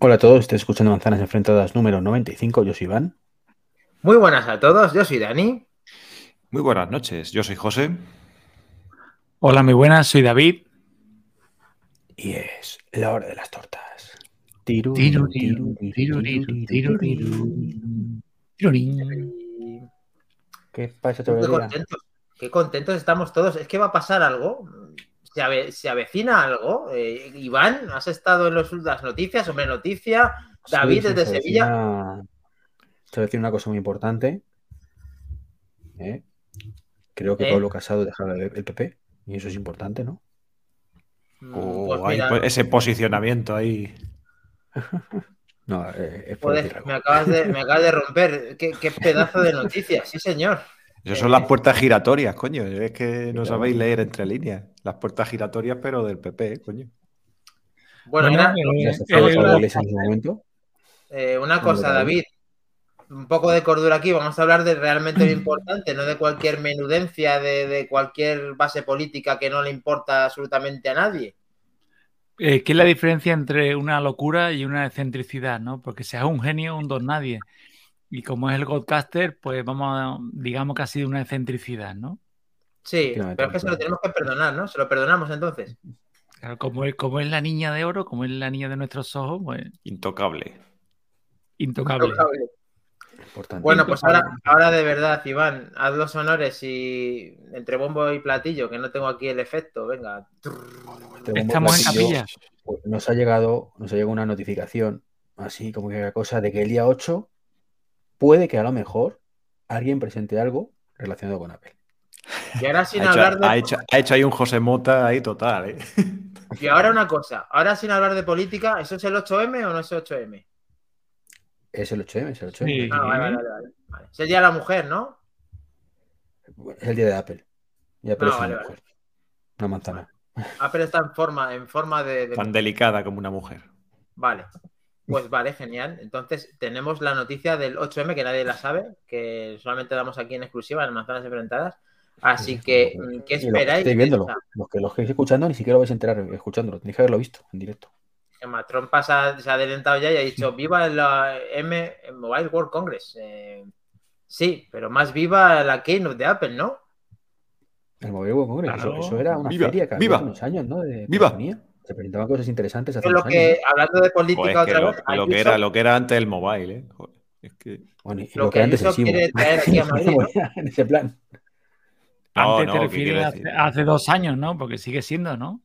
Hola a todos, estoy escuchando Manzanas Enfrentadas número 95, yo soy Iván. Muy buenas a todos, yo soy Dani. Muy buenas noches, yo soy José. Hola, muy buenas, soy David. Y es la hora de las tortas. Tiru, tiru, tiru, tiru, tiru, tiru. ¿Qué pasa, Qué contentos, qué contentos estamos todos. Es que va a pasar algo. Se, ave- se avecina algo. Eh, Iván, has estado en los, las noticias, hombre, noticia. David Sí, desde se Sevilla. avecina- Se decir una cosa muy importante. ¿eh? Creo que ¿Eh? Pablo Casado dejará el el PP. Y eso es importante, ¿no? Mm, Oh, pues mira, pues, ese posicionamiento ahí. No, eh, es por joder, decir algo. me, acabas de, me acabas de romper. Qué, qué pedazo de noticias, sí, señor. Esas son las puertas giratorias, coño. Es que no sabéis leer entre líneas. Las puertas giratorias, pero del PP, coño. Bueno, era- eh, se eh, eh, una cosa, David. Un poco de cordura aquí. Vamos a hablar de realmente lo importante, no de cualquier menudencia, de, de cualquier base política que no le importa absolutamente a nadie. eh, ¿Qué es la diferencia entre una locura y una excentricidad, no? Porque seas un genio o un don nadie. Y como es el Godcaster, pues vamos a, digamos que ha sido una excentricidad, ¿no? Sí, pero es que se lo tenemos que perdonar, ¿no? Se lo perdonamos entonces. Claro, como, es, como es la niña de oro, como es la niña de nuestros ojos, pues Intocable. intocable. Importante. Bueno, pues ahora, ahora de verdad, Iván, haz los honores y entre bombo y platillo, que no tengo aquí el efecto, venga. Estamos en capilla. pues, nos ha llegado, nos ha llegado una notificación, así como que cosa de que el día 8 puede que a lo mejor alguien presente algo relacionado con Apple. Y ahora sin Ha hecho, hablar de... ha hecho- ha hecho ahí un José Mota ahí total, ¿eh? Y ahora una cosa, ahora sin hablar de política, ¿eso es el 8M o no es 8M? Es el 8M, es el 8M. Sí. Ah, vale, vale, vale, vale. Es el día de la mujer, ¿no? Es el día de Apple. Y Apple Ah, es una vale, vale. mujer. Una manzana. Apple está en forma, en forma de, de- Tan delicada como una mujer. Vale. Pues vale, genial. Entonces tenemos la noticia del 8M que nadie la sabe, que solamente damos aquí en exclusiva en Manzanas Enfrentadas. Así que, mm, ¿qué los que esperáis? de viéndolo. Los que lo estéis escuchando ni siquiera lo vais a enterar escuchándolo. Tenéis que haberlo visto en directo. Emma Trompa se ha, se ha adelantado ya y ha dicho viva la M Mobile World Congress. Eh, sí, pero más viva la Keynote de Apple, ¿no? El Mobile World Congress. Claro. Eso, eso era una Viva, feria que había viva. hace unos años, ¿no? De Viva. telefonía. Se presentaban cosas interesantes hace Que lo que, años. hablando de política Joder, es que otra lo, vez, lo que era, lo que era antes el mobile, ¿eh? Joder, es que... ¿no? Bueno, y lo lo, que que antes quiere traer aquí a Madrid, ¿no? en ese plan. No, Antes no, te ¿qué refieres hace, dos años, ¿no? Porque sigue siendo, ¿no?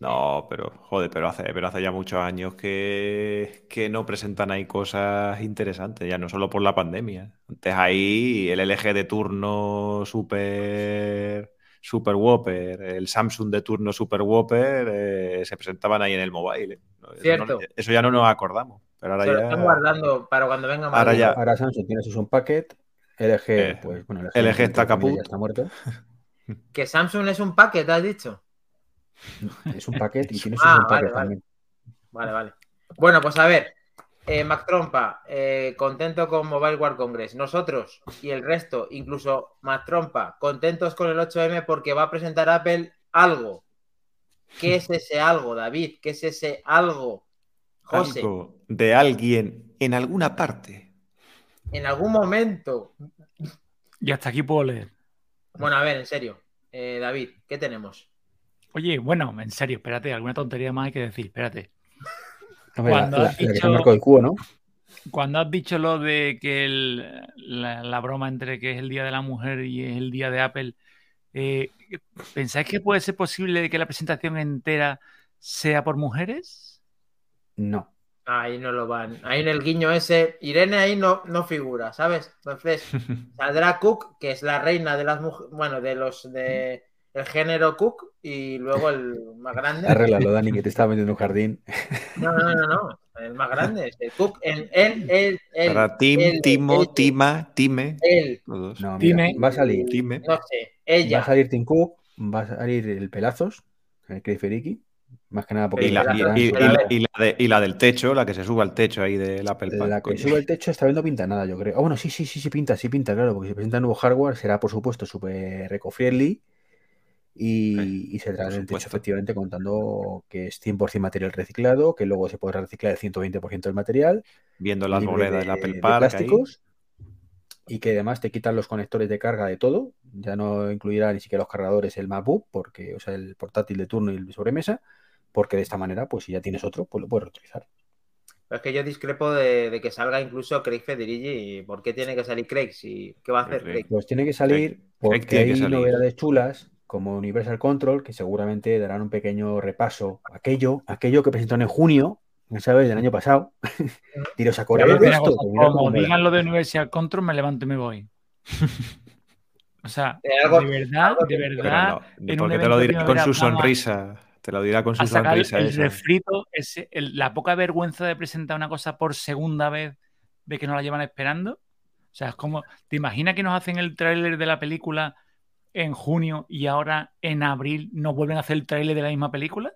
No, pero joder, pero hace, pero hace ya muchos años que, que no presentan ahí cosas interesantes, ya no solo por la pandemia. Antes ahí el LG de turno super, super Whopper, el Samsung de turno super Whopper eh, se presentaban ahí en el mobile. Cierto. no- eso ya no nos acordamos, pero ahora Se lo ya están guardando para cuando venga Ahora ya. Ahora Samsung tiene su Packet. LG, Eh, pues bueno, LG está caput. está muerto. Que Samsung es un paquete, has dicho. Es un paquete y tiene su Ah, Packet vale, vale. también. Vale, vale. Bueno, pues a ver, eh, Mac Trompa, eh, contento con Mobile World Congress. Nosotros y el resto, incluso Mac Trompa, contentos con el 8M porque va a presentar Apple algo. ¿Qué es ese algo, David? ¿Qué es ese algo? José, algo de alguien en alguna parte. En algún momento. Y hasta aquí puedo leer. Bueno, a ver, en serio. Eh, David, ¿qué tenemos? Oye, bueno, en serio, espérate, alguna tontería más hay que decir, espérate. Cuando la- has la dicho- cubo, ¿no? Cuando has dicho lo de que el- la, la broma entre que es el Día de la Mujer y es el Día de Apple, eh, ¿pensáis que puede ser posible que la presentación entera sea por mujeres? No. Ahí no lo van. Ahí en el guiño ese, Irene ahí no, no figura, ¿sabes? Entonces, saldrá Cook, que es la reina de las mujeres, bueno, de los de el género Cook, y luego el más grande. Arréglalo, Dani, que te estaba metiendo en un jardín. No, no, no, no. El más grande es el Cook. El, él, él, él. Para Tim, Timo, Tima, Time. él. No, mira, Dime. va a salir. Time. no sé, Va a ella. salir Tim Cook, va a salir el Pelazos, el Craig Feriki, más que nada porque Y la, y- la- y la de- y la del techo, la que se sube al techo ahí del Apple Park. la que sube el techo está viendo pinta nada, yo creo. Ah, bueno, sí, sí, sí, sí pinta, sí pinta, claro, porque si presenta nuevo hardware será por supuesto súper eco-friendly y, y se trae el techo efectivamente contando que es 100% material reciclado, que luego se puede reciclar el 120% del material, Viendo la libre arboleda de, del Apple de Park ahí. plásticos y que además te quitan los conectores de carga de todo, ya no incluirá ni siquiera los cargadores el MacBook, porque, o sea, el portátil de turno y el de sobremesa, porque de esta manera, pues si ya tienes otro, pues lo puedes reutilizar. Pero es que yo discrepo de, de que salga incluso Craig Federighi. ¿Y ¿Por qué tiene que salir Craig? Si, ¿Qué va a hacer Craig. Craig? Pues tiene que salir porque que hay salir. novedades chulas como Universal Control que seguramente darán un pequeño repaso. Aquello, aquello que presentaron en junio, ¿sabes? Del año pasado. Tiros a Corea como digan lo de Universal Control, me levanto y me voy. o sea, Eh, algo- de verdad, algo de verdad, no, en un porque te lo de dirá con su sonrisa. Te lo dirá con su sonrisa el esa. refrito, ese, el- la poca vergüenza de presentar una cosa por segunda vez de que no la llevan esperando. O sea, es como, ¿te imaginas que nos hacen el tráiler de la película en junio y ahora en abril nos vuelven a hacer el tráiler de la misma película?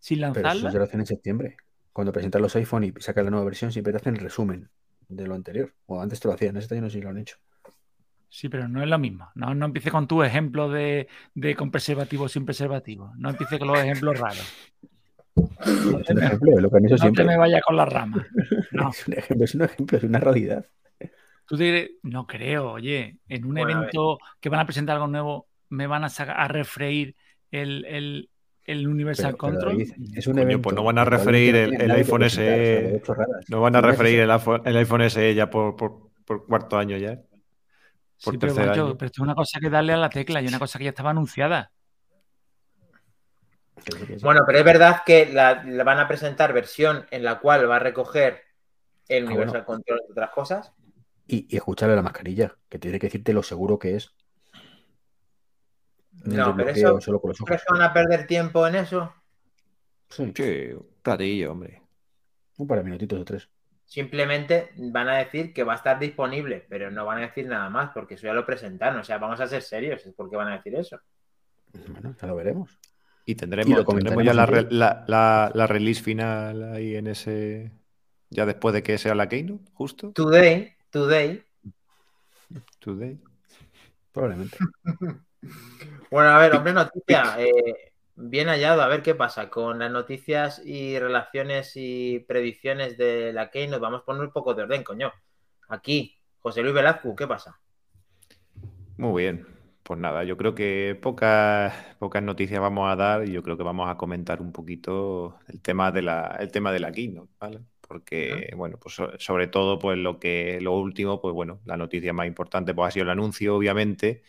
Sin Pero lanzarla. eso ya lo hacen en septiembre. Cuando presentan los iPhone y sacan la nueva versión, siempre te hacen el resumen de lo anterior. O antes te lo hacían, este año no sé si lo han hecho. Sí, pero no es lo mismo. No, no empieces con tu ejemplo de, de con preservativo o sin preservativo. No empieces con los ejemplos raros. Es un ejemplo, es lo que han hecho No te siempre. me vayas con las ramas. No. Es un ejemplo, es un ejemplo, es una realidad. Tú te diré- no creo, oye, en un Bueno, evento que van a presentar algo nuevo, me van a, sacar, a refreír el, el, el Universal Pero, pero, Control. David, es un Coño, evento pues no van a referir no el- el iPhone presentar, SE. No van a no referir el iPhone, el iPhone SE ya por, por, por cuarto año ya. Por Sí, pero, tercer macho, año. pero esto es una cosa que darle a la tecla y una cosa que ya estaba anunciada. Bueno, pero es verdad que la, la van a presentar versión en la cual va a recoger el Ah, Universal bueno. Control de otras cosas. Y, y escucharle la mascarilla, que tiene que decirte lo seguro que es. No, pero eso- solo con los ojos. ¿Crees que van a perder tiempo en eso? Sí, Sí, un platillo, hombre. un par de minutitos o tres. Simplemente van a decir que va a estar disponible, pero no van a decir nada más, porque eso ya lo presentaron. O sea, vamos a ser serios, es porque van a decir eso. Bueno, ya lo veremos. Y Y tendremos, lo tendremos ya la, la- la release final ahí en ese. Ya después de que sea la Keynote, justo. Today, today. Today. Probablemente. Bueno, a ver, hombre, noticia. eh, bien hallado, a ver qué pasa con las noticias y relaciones y predicciones de la Keynote. Vamos a poner un poco de orden, coño. Aquí, José Luis Velazco, ¿qué pasa? Muy bien. Pues nada, yo creo que pocas, pocas noticias vamos a dar y yo creo que vamos a comentar un poquito el tema de la, el tema de la Keynote, ¿vale? Porque, bueno, pues so- sobre todo, pues lo que, lo último, pues bueno, la noticia más importante pues ha sido el anuncio, obviamente,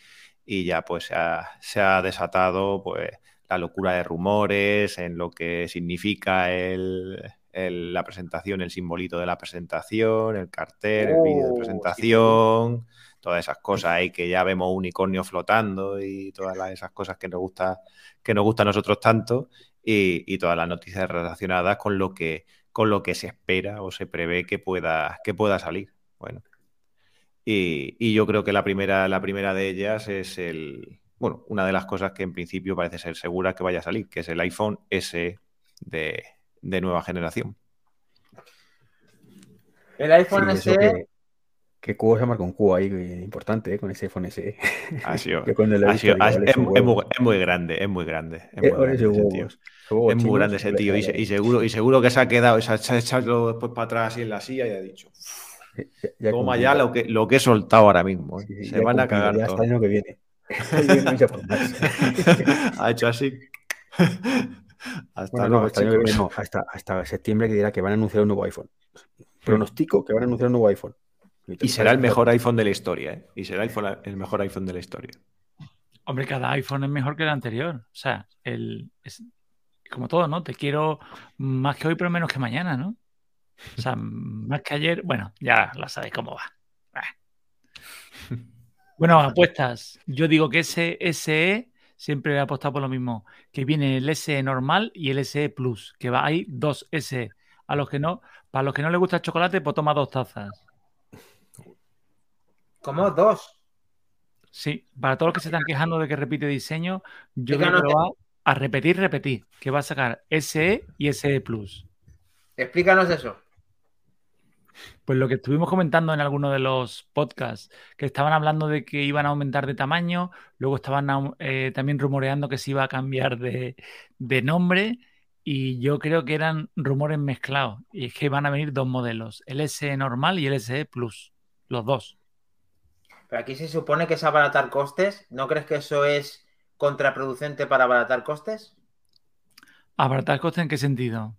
y ya pues se ha, se ha desatado pues la locura de rumores en lo que significa el, el- la presentación, el simbolito de la presentación, el cartel, el vídeo de Oh, sí, presentación, todas esas cosas ahí que ya vemos unicornio flotando y todas las- esas cosas que nos gusta, que nos gusta a nosotros tanto, y, y todas las noticias relacionadas con lo que, con lo que se espera o se prevé que pueda, que pueda salir. Bueno. Y, y yo creo que la primera, la primera de ellas es el, bueno, una de las cosas que en principio parece ser segura que vaya a salir, que es el iPhone S de, de nueva generación. El iPhone Sí, SE, que, que cubo se marca un cubo ahí eh, importante eh, con ese iPhone SE. Ha sido, lo he ha sido- es, muy, huevos. es muy grande, es muy grande. Es Eh, muy grande ese tío. Es muy chinos, grande ese vale, tío y, y seguro, y seguro que se ha quedado, se ha se ha echado después para atrás así en la silla y ha dicho, Ya- ya toma cumplido. ya lo que, lo que he soltado ahora mismo. ¿eh". Sí, sí, se van a cagar ya hasta el año que viene. Ha hecho así. Hasta Bueno, no, luego, hasta, el año que chicos. viene, no, hasta, hasta septiembre que dirá que van a anunciar un nuevo iPhone. Pronostico que van a anunciar un nuevo iPhone. Y será el mejor iPhone de la historia, ¿eh? Y será el, mejor iPhone de la historia. Hombre, cada iPhone es mejor que el anterior. O sea, el, es como todo, ¿no? Te quiero más que hoy, pero menos que mañana, ¿no? O sea, más que ayer. Bueno, ya la sabéis cómo va. Bueno, apuestas. Yo digo que ese SE siempre he apostado por lo mismo. Que viene el SE normal y el SE Plus. Que va, hay dos SE. A los que no, para los que no les gusta el chocolate, pues toma dos tazas. como dos. Sí, para todos los que se están quejando de que repite diseño, yo creo que lo va a repetir, repetir, que va a sacar SE y SE Plus. Explícanos eso. Pues lo que estuvimos comentando en alguno de los podcasts, que estaban hablando de que iban a aumentar de tamaño, luego estaban eh, también rumoreando que se iba a cambiar de, de nombre y yo creo que eran rumores mezclados. Y es que van a venir dos modelos, el SE normal y el SE Plus, los dos. Pero aquí se supone que es abaratar costes. ¿No crees que eso es contraproducente para abaratar costes? ¿Abaratar costes en qué sentido?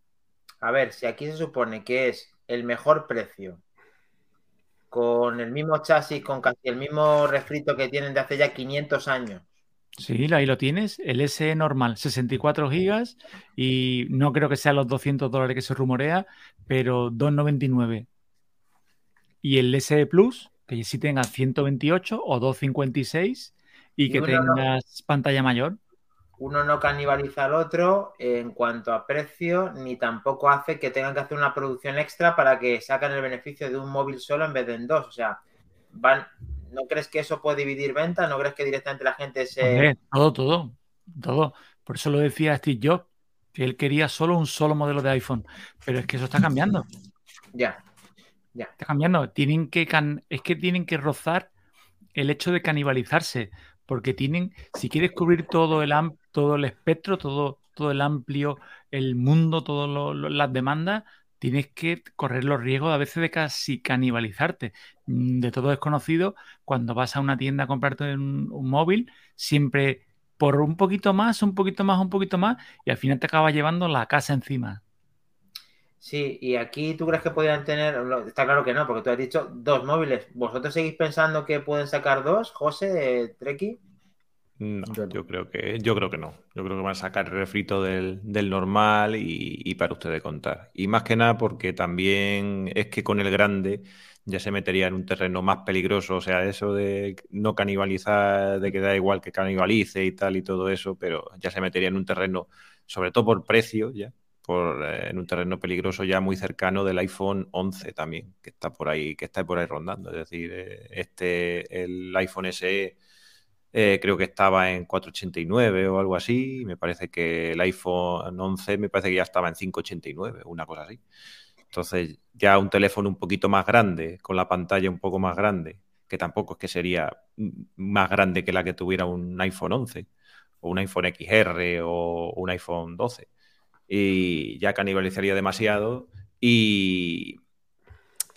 A ver, si aquí se supone que es el mejor precio, con el mismo chasis, con casi el mismo refrito que tienen de hace ya 500 años, Sí, ahí lo tienes, el SE normal, 64 gigas y no creo que sea los 200 dólares que se rumorea, pero 2,99. Y el SE Plus, que sí tenga 128 o 256 y, Y que tengas pantalla mayor. Uno no canibaliza al otro en cuanto a precio, ni tampoco hace que tengan que hacer una producción extra para que sacan el beneficio de un móvil solo en vez de en dos. O sea, van, ¿no crees que eso puede dividir ventas? ¿No crees que directamente la gente se... Hombre, todo, todo, todo. Por eso lo decía Steve Jobs, que él quería solo un solo modelo de iPhone. Pero es que eso está cambiando. Ya, Está cambiando. Tienen que can- es que tienen que rozar el hecho de canibalizarse. Porque tienen, si quieres cubrir todo el todo el espectro, todo, todo el amplio, el mundo, todas las demandas, tienes que correr los riesgos a veces de casi canibalizarte. Mm, De todo desconocido, cuando vas a una tienda a comprarte un, un móvil, siempre por un poquito más, un poquito más, un poquito más, y al final te acabas llevando la casa encima. Sí, y aquí tú crees que podrían tener, está claro que no, porque tú has dicho dos móviles. ¿Vosotros seguís pensando que pueden sacar dos, José, Treki? No, Yo no. yo creo que, yo creo que no. Yo creo que van a sacar el refrito del, del normal y, y para ustedes contar. Y más que nada porque también es que con el grande ya se metería en un terreno más peligroso. O sea, eso de no canibalizar, de que da igual que canibalice y tal y todo eso, pero ya se metería en un terreno, sobre todo por precio, ya, por, eh, en un terreno peligroso ya muy cercano del iPhone 11 también, que está por ahí, que está por ahí rondando. Es decir, eh, este, el iPhone SE eh, creo que estaba en 489 o algo así. Me parece que el iPhone 11 me parece que ya estaba en 589, una cosa así. Entonces, ya un teléfono un poquito más grande, con la pantalla un poco más grande, que tampoco es que sería más grande que la que tuviera un iPhone 11 o un iPhone XR o un iPhone 12. Y ya canibalizaría demasiado y,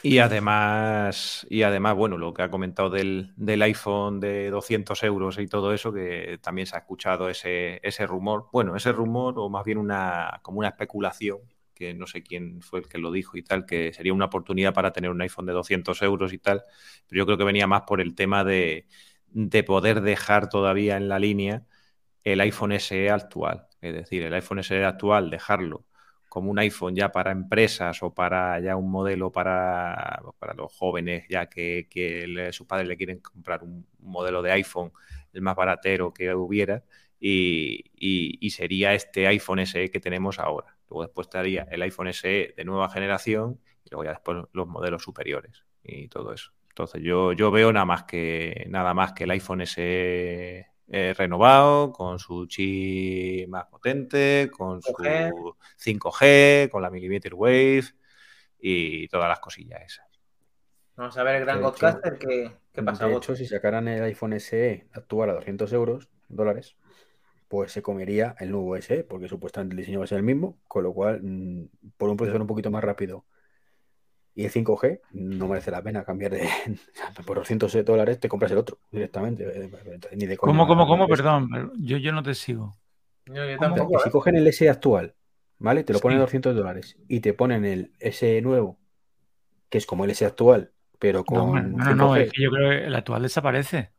y además, y además, bueno, lo que ha comentado del, del iPhone de 200 euros y todo eso, que también se ha escuchado ese, ese rumor. Bueno, ese rumor, o más bien una, como una especulación, que no sé quién fue el que lo dijo y tal, que sería una oportunidad para tener un iPhone de 200 euros y tal. Pero yo creo que venía más por el tema de, de poder dejar todavía en la línea el iPhone SE actual. Es decir, el iPhone SE actual, dejarlo como un iPhone ya para empresas o para ya un modelo para, para los jóvenes, ya que, sus padres le quieren comprar un, modelo de iPhone, el más baratero que hubiera, y, y- y sería este iPhone SE que tenemos ahora. Luego después estaría el iPhone SE de nueva generación y luego ya después los modelos superiores y todo eso. Entonces yo, yo veo nada más que nada más que el iPhone SE eh, renovado, con su chip más potente, con su 5G. 5G, con la millimeter wave y todas las cosillas esas. Vamos a ver el gran De hecho- Godcaster, ¿qué, qué pasa? De hecho, si sacaran el iPhone SE actual a 200 euros, dólares, pues se comería el nuevo SE, porque supuestamente el diseño va a ser el mismo, con lo cual, mm, por un procesador un poquito más rápido y el 5G, no merece la pena cambiar de. por 200 dólares te compras el otro directamente. eh, Ni de. ¿Cómo, cómo, cómo? Perdón, pero yo, yo no te sigo. Si ¿eh? cogen el SE actual, ¿vale? Te lo ponen Sí. a 200 dólares y te ponen el SE nuevo, que es como el SE actual, pero con no, no, no, 5G. es que yo creo que el actual desaparece.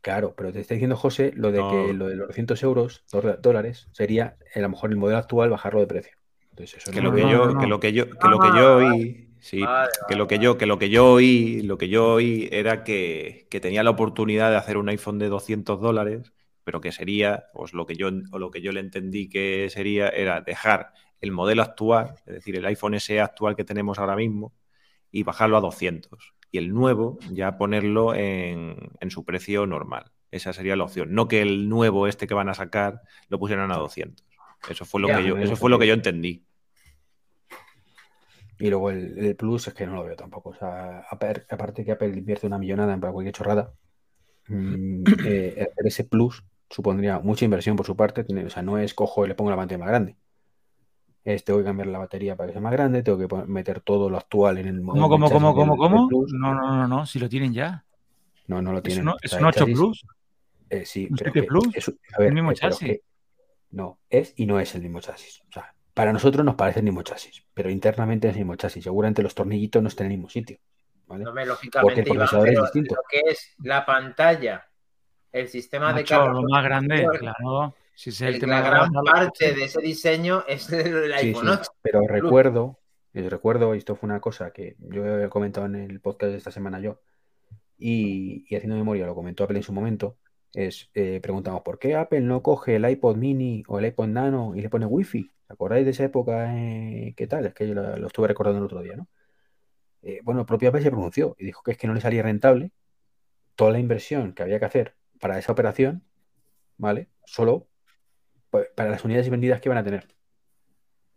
Claro, pero te está diciendo José lo de que lo de los 200 euros, dóla- dólares, sería a lo mejor el modelo actual bajarlo de precio. Entonces, eso Que no lo que no, yo, no, que lo que yo, que lo que yo oí, sí, Vale, que lo que yo, que lo que yo oí, lo que yo oí era que, que tenía la oportunidad de hacer un iPhone de 200 dólares, pero que sería, pues lo que yo, o lo que yo le entendí que sería, era dejar el modelo actual, es decir, el iPhone SE actual que tenemos ahora mismo, y bajarlo a 200. Y el nuevo ya ponerlo en, en su precio normal. Esa sería la opción. No que el nuevo este que van a sacar lo pusieran a 200. Eso fue lo Ya, que yo, eso fue lo que yo entendí. Y luego el, el Plus es que no lo veo tampoco. O sea, apar- aparte que Apple invierte una millonada en para cualquier chorrada, mm, eh, ese Plus supondría mucha inversión por su parte. tiene- o sea, no es cojo y le pongo la pantalla más grande. Es tengo que cambiar la batería para que sea más grande, tengo que meter todo lo actual en el modelo. ¿Cómo, cómo, cómo, cómo, cómo? No, no, no, no, si lo tienen ya. No, no lo tienen. es un el 8 chasis- Plus. eh, sí, un pero 7 que Plus, es- a ver, el mismo eh, chasis. que- no, es y no es el mismo chasis. O sea, para nosotros nos parece el mismo chasis, pero internamente es el mismo chasis. Seguramente los tornillitos no estén en el mismo sitio. ¿vale? No me, Porque lógicamente, el Iván, procesador es distinto. lo que es la pantalla, el sistema de Macho, carga, lo más grande, claro. Si es el el- tema la de gran la- parte de ese diseño es el, Sí, iPhone sí, 8. pero recuerdo, les recuerdo, y esto fue una cosa que yo he comentado en el podcast de esta semana yo, y, y haciendo memoria lo comentó Apple en su momento, es, eh, preguntamos, ¿por qué Apple no coge el iPod mini o el iPod nano y le pone Wi-Fi? ¿Os acordáis de esa época? eh, ¿Qué tal? Es que yo lo, estuve recordando el otro día, ¿no? Eh, bueno, el propio Apple se pronunció y dijo que es que no le salía rentable toda la inversión que había que hacer para esa operación, ¿vale? Solo pues, para las unidades vendidas que iban a tener.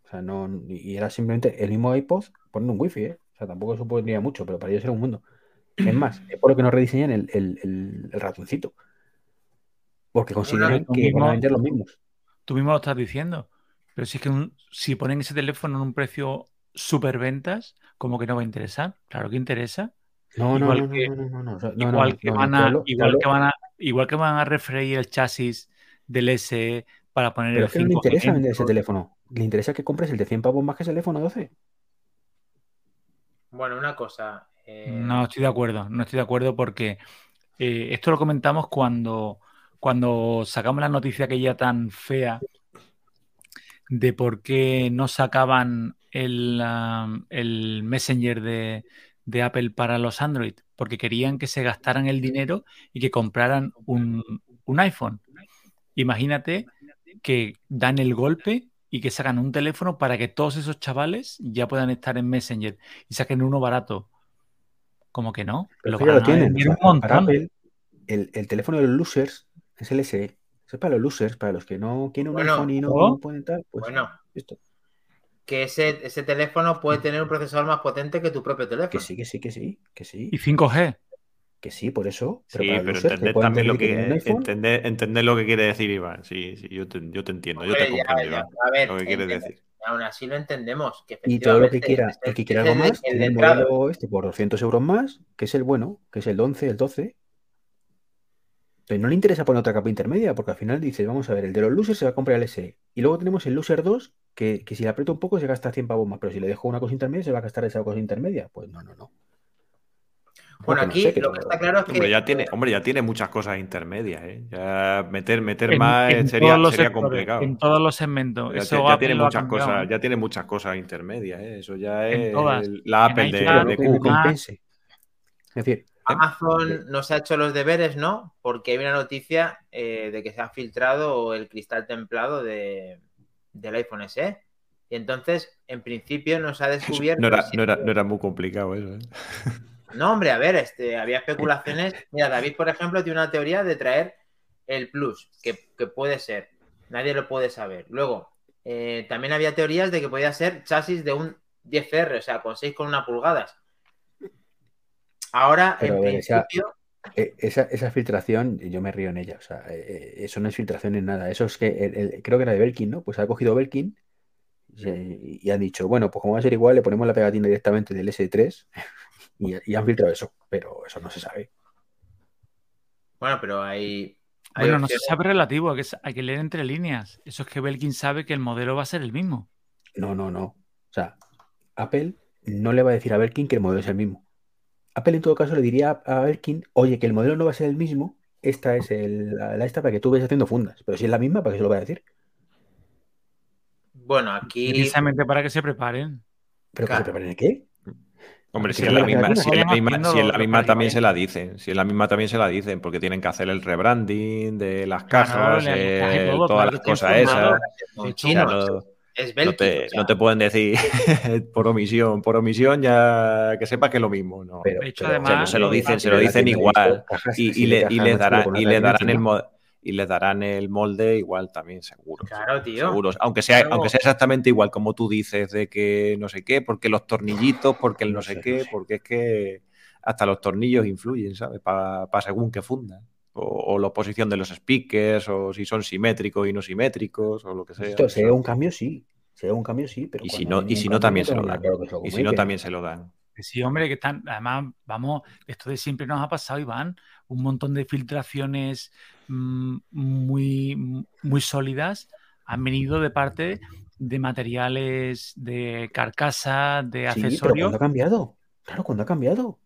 O sea, no, y era simplemente el mismo iPod poniendo un wifi, ¿eh? O sea, tampoco supondría mucho, pero para ellos era un mundo. Es más, es por lo que no rediseñan el ratoncito. Porque consideran que van mismo- a vender los mismos. Tú mismo lo estás diciendo. Pero si es que un- si ponen ese teléfono en un precio superventas, como que no va a interesar. Claro que interesa. No, no, Igual no, que- igual que van a, igual hablo- que van a, igual que van a refreír el chasis del SE para poner Pero el es que no le 5G interesa vender ese teléfono. Le interesa que compres el de 100 pavos más que ese teléfono 12. Bueno, una cosa. eh, No estoy de acuerdo, no estoy de acuerdo porque eh, esto lo comentamos cuando, cuando sacamos la noticia aquella tan fea de por qué no sacaban el, ah, el Messenger de, de Apple para los Android, porque querían que se gastaran el dinero y que compraran un, un iPhone. Imagínate que dan el golpe y que sacan un teléfono para que todos esos chavales ya puedan estar en Messenger y saquen uno barato. Como que no, Pero lo ya lo tienen. vender o sea, un montón. Apple, el, el teléfono de los losers es el SE. Eso es para los losers, para los que no quieren un Bueno, iPhone y no ¿oh? pueden tal. Pues Bueno, esto. que ese, ese teléfono puede tener un procesador más potente que tu propio teléfono. Que sí, que sí, que sí, que sí, Y 5G. que sí, por eso. Pero Sí, para pero losers entender también lo que entender, entender lo que quiere decir Iván. Sí, sí, yo te, yo te entiendo, yo te ya, comprendo, ya, Iván, a ver, lo que quieres entiendo. decir. Aún así lo entendemos. Que Y todo lo que quiera, es el que quiera algo el- más, el tiene el letrado. modelo este por 200 euros más, que es el bueno, que es el 11, el 12. Pero no le interesa poner otra capa intermedia, porque al final dice, vamos a ver, el de los losers se va a comprar el SE. Y luego tenemos el loser 2, que, que si le aprieto un poco se gasta 100 pavos más, pero si le dejo una cosa intermedia se va a gastar esa cosa intermedia. Pues no, no, no. Bueno, no aquí sé, lo que está claro es que Hombre, ya tiene, hombre, ya tiene muchas cosas intermedias, ¿eh? Ya meter, meter En, más en sería, sería sectores, complicado. en todos los segmentos. Ya, Eso ya tiene muchas cambiado, cosas, ya tiene muchas cosas intermedias, ¿eh? Eso ya En es todas. el- la En Apple de, de. Mac. compense. Es decir, Amazon nos ha hecho los deberes, ¿no? Porque hay una noticia eh, de que se ha filtrado el cristal templado de, del iPhone SE. Y entonces, en principio, nos ha descubierto. No era, no, era, no era muy complicado eso, ¿eh? No, hombre, a ver, este, había especulaciones. Mira, David, por ejemplo, tiene una teoría de traer el Plus, que, que puede ser. Nadie lo puede saber. Luego, eh, también había teorías de que podía ser chasis de un 10R, o sea, con 6,1 pulgadas. Ahora, Pero, en ver, principio, eh, esa, esa filtración, yo me río en ella. O sea, eh, eh, eso no es filtración en nada. Eso es que el- el- creo que era de Belkin, ¿no? Pues ha cogido Belkin y, y han dicho, bueno, pues como va a ser igual, le ponemos la pegatina directamente del S3 y, y han filtrado eso. Pero eso no se sabe. bueno, pero hay. hay Bueno, no se sabe relativo, hay que, hay que leer entre líneas. Eso es que Belkin sabe que el modelo va a ser el mismo. No, no, no. O sea, Apple no le va a decir a Belkin que el modelo es el mismo. Apple en todo caso le diría a Belkin, oye, que el modelo no va a ser el mismo, esta es el- la, la esta para que tú vayas haciendo fundas. Pero si es la misma, ¿para qué se lo va a decir? Bueno, aquí. Precisamente para que se preparen. ¿Pero que Claro. se preparen el qué? Hombre, Que si es la la misma, si es la misma, si es la misma también se la dicen. Si es la misma también se la dicen, porque tienen que hacer el rebranding de las cajas, eh, todo, todas claro, las que cosas esas. No, te, o sea, no te pueden decir por omisión, por omisión ya que sepas que es lo mismo. No. Pero, De hecho, pero, además, se lo dicen, se pero lo dicen igual. y, le, les darán, y les el y les darán el molde igual también, seguro. Claro, tío. Seguros. Aunque sea, Claro. aunque sea exactamente igual como tú dices, de que no sé qué, porque los tornillitos, porque el no, No sé sé, qué, no sé. porque es que hasta los tornillos influyen, ¿sabes? Para según que fundan. O, o la posición de los speakers, o si son simétricos y no simétricos, o lo que sea. Esto, si hay un cambio, sí. Si hay un cambio, sí. Pero Y si no, y si no también se lo dan. Y si no, también se lo dan. Que Sí, hombre, que están, además, vamos, esto de siempre nos ha pasado, Iván, un montón de filtraciones mm, muy, muy sólidas han venido de parte de materiales de carcasa, de Sí, pero accesorios. cuando ha cambiado. Claro, cuando ha cambiado.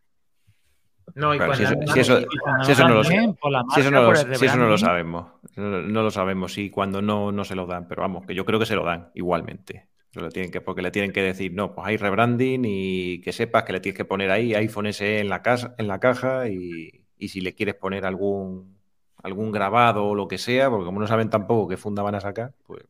No, y Claro, si eso- si eso- Si eso no lo la Si eso, no lo, eso no sabemos. No, no lo sabemos. Si cuando no, no se lo dan. Pero vamos, que yo creo que se lo dan igualmente. Lo tienen que, porque le tienen que decir, no, pues hay rebranding y que sepas que le tienes que poner ahí iPhone SE en la, casa, en la caja y, y si le quieres poner algún, algún grabado o lo que sea, porque como no saben tampoco qué funda van a sacar, pues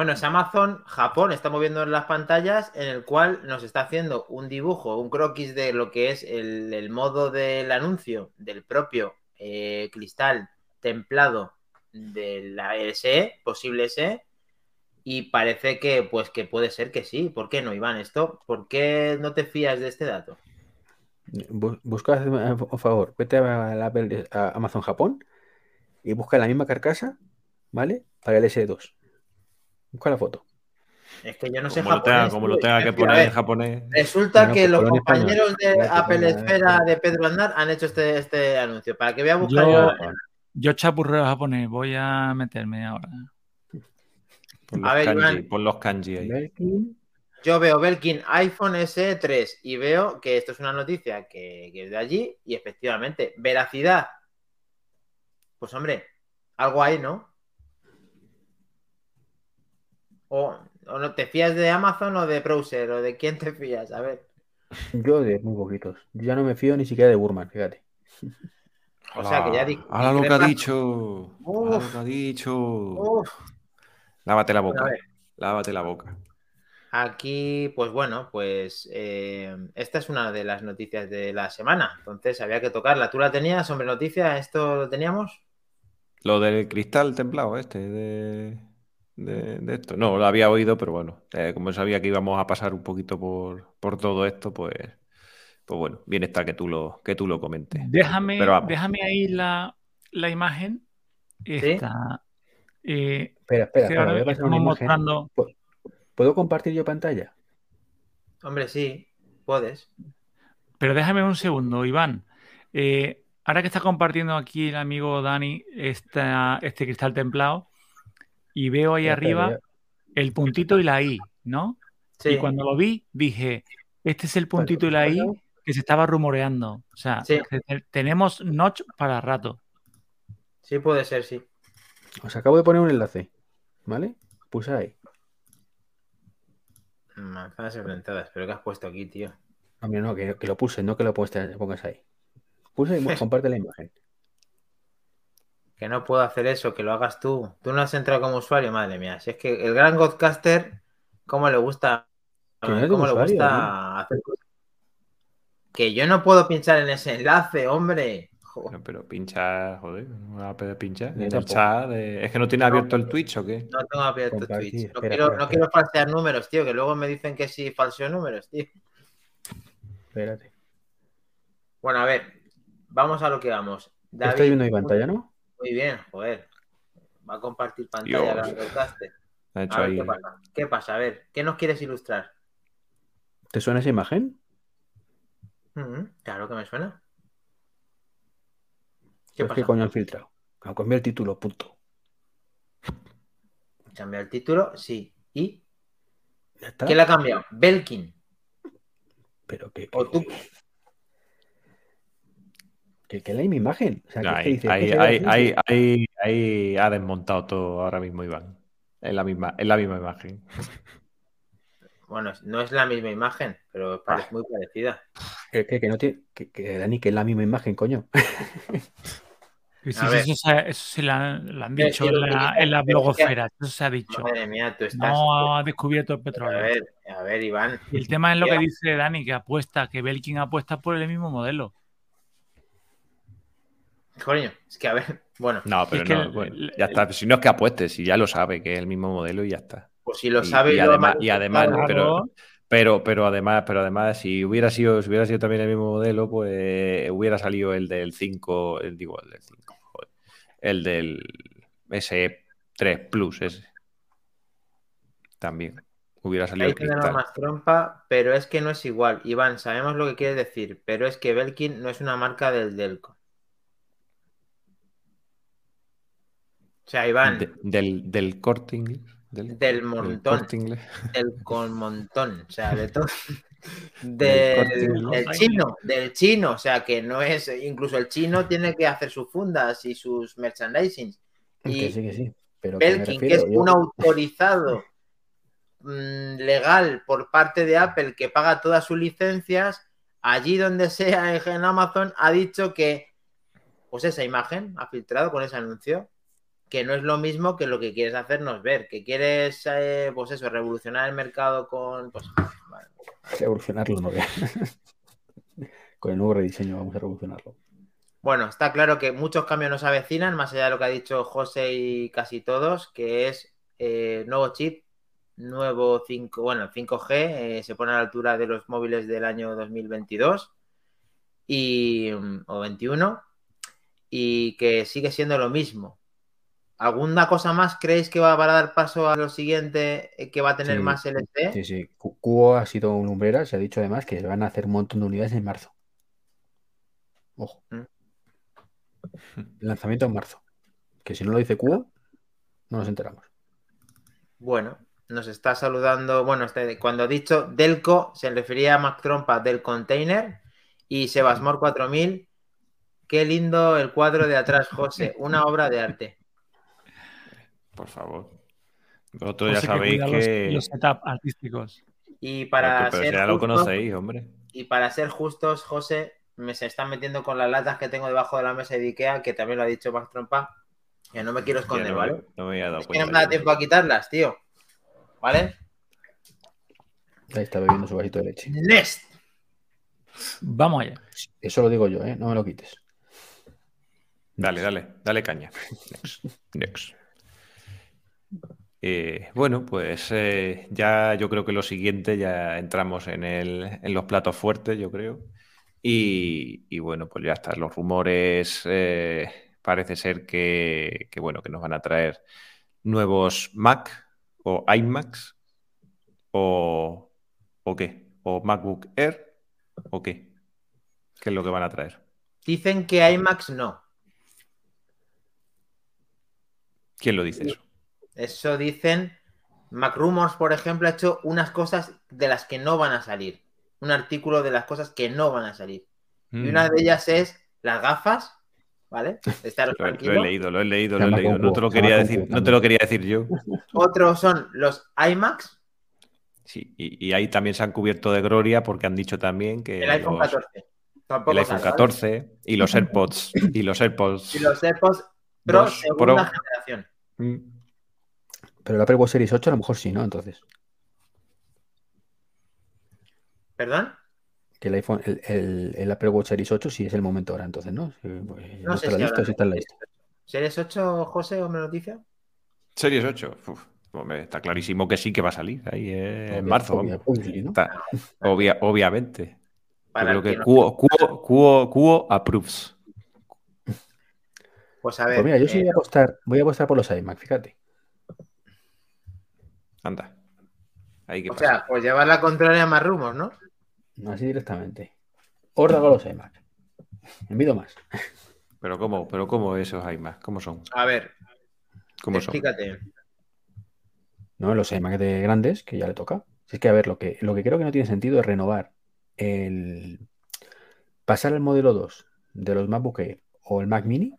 Bueno, es Amazon Japón, está moviendo las pantallas en el cual nos está haciendo un dibujo, un croquis de lo que es el, modo del anuncio del propio eh, cristal templado de la SE, posible SE, y parece que pues que puede ser que sí. ¿Por qué no, Iván? Esto, ¿por qué no te fías de este dato? Bu- Busca, eh, por favor, vete a, la Amazon Japón y busca la misma carcasa, ¿vale? Para el S2. Busca la foto. Es que yo no sé como, lo tenga, como lo que a poner ver, en japonés. Resulta Bueno, que los español. compañeros de Apple Esfera de Pedro Aznar han hecho este, este anuncio. Para que vea buscar Yo- yo- Yo chapurreo japonés, voy a meterme ahora. Pon A los, ver, kanji, Iván. pon los kanji ahí. Belkin, Yo veo Belkin iPhone SE3 y veo que esto es una noticia que, que es de allí y efectivamente, veracidad. Pues hombre, algo hay, ¿no? O, o no te fías de Amazon o de Browser o de quién te fías, a ver. Yo de muy poquitos. Yo ya no me fío ni siquiera de Burman, fíjate. O sea que ya di- Ahora lo que ha dicho. Ahora lo que ha dicho. Uf. Lávate la boca. Lávate la boca. Aquí, pues bueno, pues eh, esta es una de las noticias de la semana. Entonces había que tocarla. ¿Tú la tenías, hombre, noticia? ¿Esto lo teníamos? Lo del cristal templado este de, de, de esto. No, lo había oído, pero bueno, eh, como sabía que íbamos a pasar un poquito por, por todo esto, pues, pues bueno, bien está que tú lo, que tú lo comentes. Déjame, Pero vamos. déjame ahí la, la imagen. Esta. eh, Espera, espera, que espera, ahora voy a pasar una estamos imagen. mostrando. ¿Puedo compartir yo pantalla? Hombre, sí, puedes. Pero déjame un segundo, Iván. Eh, ahora que está compartiendo aquí el amigo Dani esta- este cristal templado, y veo ahí arriba el puntito y la I, ¿no? Sí, Y cuando lo vi, dije, este es el puntito y la I que se estaba rumoreando. O sea, Sí. que tenemos notch para rato. sí puede ser, sí. Os acabo de poner un enlace, ¿vale? Puse ahí. Manzanas enfrentadas, pero ¿qué has puesto aquí, tío? No, no, que, que lo puse, no que lo pueste- pongas ahí. Puse y comparte la imagen. Que no puedo hacer eso, que lo hagas tú. Tú no has entrado como usuario, madre mía. Si es que el gran Godcaster, ¿cómo le gusta? ¿Cómo le usuario, gusta hacer cosas? Que yo no puedo pinchar en ese enlace, hombre. Jo. Pero, pincha, joder, no va a poder pinchar. En el chat de- Es que no tiene abierto el Twitch o qué. No tengo abierto Compartir, Twitch. No, espera, quiero, espera, no espera. quiero falsear números, tío, que luego me dicen que sí falseo números, tío. Espérate. Bueno, a ver, vamos a lo que vamos. ¿Lo David, estáis viendo mi pantalla, no? Muy bien, joder. Va a compartir pantalla Godcaster. Ha hecho A ver ahí. qué pasa. ¿Qué pasa? A ver, ¿qué nos quieres ilustrar? ¿Te suena esa imagen? Ujú, Claro que me suena. ¿Qué pasa? qué coño han filtrado. Cambiado el título, punto. ¿Cambiar el título? Sí. ¿Y Ya está. qué le ha cambiado? Belkin. Pero que, O tú. Que, que la misma imagen. O sea, es Ahí, dice, ahí, ¿qué se ahí, ve? ahí, ahí- ahí ha desmontado todo ahora mismo, Iván. En la misma, en la misma imagen. Bueno, no es la misma imagen, pero parece Ah. muy parecida. Que, que- que no tiene. Que, que, Dani, que es la misma imagen, coño. Sí, A sí, ver. eso, se- eso se lo han, lo han Sí, dicho sí, en la, en la blogosfera. Eso se ha dicho. Madre mía, tú estás. No ha descubierto el A petróleo. ver, a ver, Iván. El tema es lo que dice Dani, que apuesta, que Belkin apuesta por el mismo modelo. Coño, es que a ver, bueno, No, pero es que no, el- bueno, el- ya está. Si no es que apuestes, si ya lo sabe, que es el mismo modelo y ya está. pues si lo Y- sabe y, lo además, y además, manifestado, pero, pero, pero además, pero además, si hubiera sido, si hubiera sido también el mismo modelo, pues hubiera salido el del 5, el, digo, el del 5, joder, el del S3 Plus ese. También. Hubiera salido Ahí cristal. más trompa, pero es que no es igual. Iván, sabemos lo que quieres decir, pero es que Belkin no es una marca del Delco. O sea, Iván, De- del, del corte inglés. Del, Del montón. Inglés. del con montón, o sea, de todo. Del chino, del chino, o sea, que no es, incluso el chino tiene que hacer sus fundas y sus merchandising. Que Y sí, que sí. Pero Belkin, que refiero, es yo- un autorizado mm, legal por parte de Apple que paga todas sus licencias, allí donde sea en Amazon ha dicho que pues esa imagen ha filtrado con ese anuncio que no es lo mismo que lo que quieres hacernos ver, que quieres eh, pues eso, revolucionar el mercado con pues bueno, revolucionarlo, no Con el nuevo rediseño vamos a revolucionarlo. Bueno, está claro que muchos cambios nos avecinan, más allá de lo que ha dicho José y casi todos, que es eh, nuevo chip, nuevo 5, bueno, 5G, eh, se pone a la altura de los móviles del año 2022 y, mm, o 21 y que sigue siendo lo mismo. ¿Alguna cosa más creéis que va para dar paso a lo siguiente eh, que va a tener Sí, más LTE? Sí, sí. Cu- Cubo ha sido un lumbrera, se ha dicho además que van a hacer un montón de unidades en marzo. Ojo. Mm. Lanzamiento en marzo. Que si no lo dice Cubo, no nos enteramos. Bueno, nos está saludando. Bueno, este- cuando ha dicho Delco, se refería a Mac Trompa del container y Sebasmor 4000. Qué lindo el cuadro de atrás, José. Una obra de arte. Por favor. Vosotros ya que sabéis cuida los- que. Los, setup artísticos. Y Pero, para, pero ser ya lo justos, conocéis, hombre. y para ser justos, José, me se están metiendo con las latas que tengo debajo de la mesa de Ikea, que también lo ha dicho Mac Trompa. Que no me quiero esconder, no, ¿vale? no me había dado Es que no me cuenta. da tiempo a quitarlas, tío. ¿Vale? Ahí está bebiendo su vasito de leche. Next. Vamos allá. Eso lo digo yo, ¿eh? No me lo quites. Dale, dale, dale caña. Next. Next. Eh, bueno, pues eh, ya yo creo que lo siguiente, ya entramos en, el, en los platos fuertes, yo creo. Y, y bueno, pues ya están los rumores. eh, parece ser que, que, bueno, que nos van a traer nuevos Mac o iMacs o, o qué, o MacBook Air o qué. ¿Qué es lo que van a traer? Dicen que IMAX no. ¿Quién lo dice eso? Eso dicen. MacRumors, por ejemplo, ha hecho unas cosas de las que no van a salir. Un artículo de las cosas que no van a salir. Y Mm. una de ellas es las gafas, ¿vale? Estaros Lo, he- lo he leído, lo he leído, lo he leído. No te lo quería decir, no te lo quería decir yo. Otros son los iMacs, Sí, y, y ahí también se han cubierto de gloria porque han dicho también que el iPhone los- 14. Tampoco el iPhone sale, ¿vale? 14 y los AirPods y los AirPods. Y los AirPods Pro Dos segunda Pro. generación. Mm, Pero el Apple Watch Series 8 a lo mejor sí, ¿no? Entonces, ¿Perdón? que el iPhone, el, el- el Apple Watch Series 8 sí es el momento ahora, entonces, ¿no? Pues, No sé está si la lista, sí está en la lista. ¿Series 8, José, o me noticia? Series 8. Uf, hombre, está clarísimo que sí que va a salir ahí eh, en Obvia- marzo. obvia- vamos. obviously, ¿no? Está- obvia- obviamente. Yo Para creo que que Cuo, Cuo, Cuo, Cuo approves. Pues a ver. Pues mira, yo sí eh, voy a apostar, voy a apostar por los iMac, fíjate. Anda. Ahí que o pasa. sea, pues llevar la contraria a más rumos, ¿no? Así directamente. Órdago a los iMac. Envido más. Pero cómo, pero cómo esos más, ¿cómo son? A ver, ¿Cómo son? explícate. No, los iMac de grandes, que ya le toca. Si es que, a ver, lo que, lo que creo que no tiene sentido es renovar el. Pasar al modelo 2 de los MacBook Air o el Mac Mini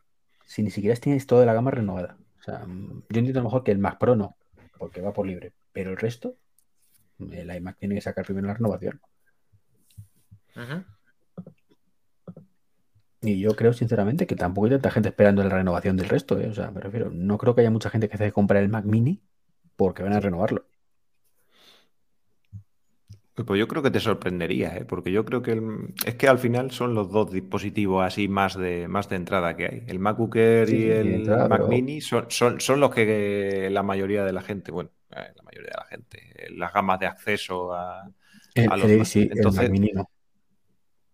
si ni siquiera tienes toda la gama renovada. O sea, mm, yo entiendo a lo mejor que el Mac Pro no, porque va por libre. Pero el resto, el iMac tiene que sacar primero la renovación. Y yo creo, sinceramente, que tampoco hay tanta gente esperando la renovación del resto. ¿eh? O sea, me refiero, no creo que haya mucha gente que se comprar el Mac Mini porque van a renovarlo. Pues yo creo que te sorprendería, ¿eh? porque yo creo que el- es que al final son los dos dispositivos así más de, más de entrada que hay. El MacBook Air Sí, y de el entrada, Mac pero- Mini son, son, son los que la mayoría de la gente, bueno, eh, la mayoría de la gente, eh, las gamas de acceso a... El, a los el- Mac. sí, el Entonces- Mac Mini no.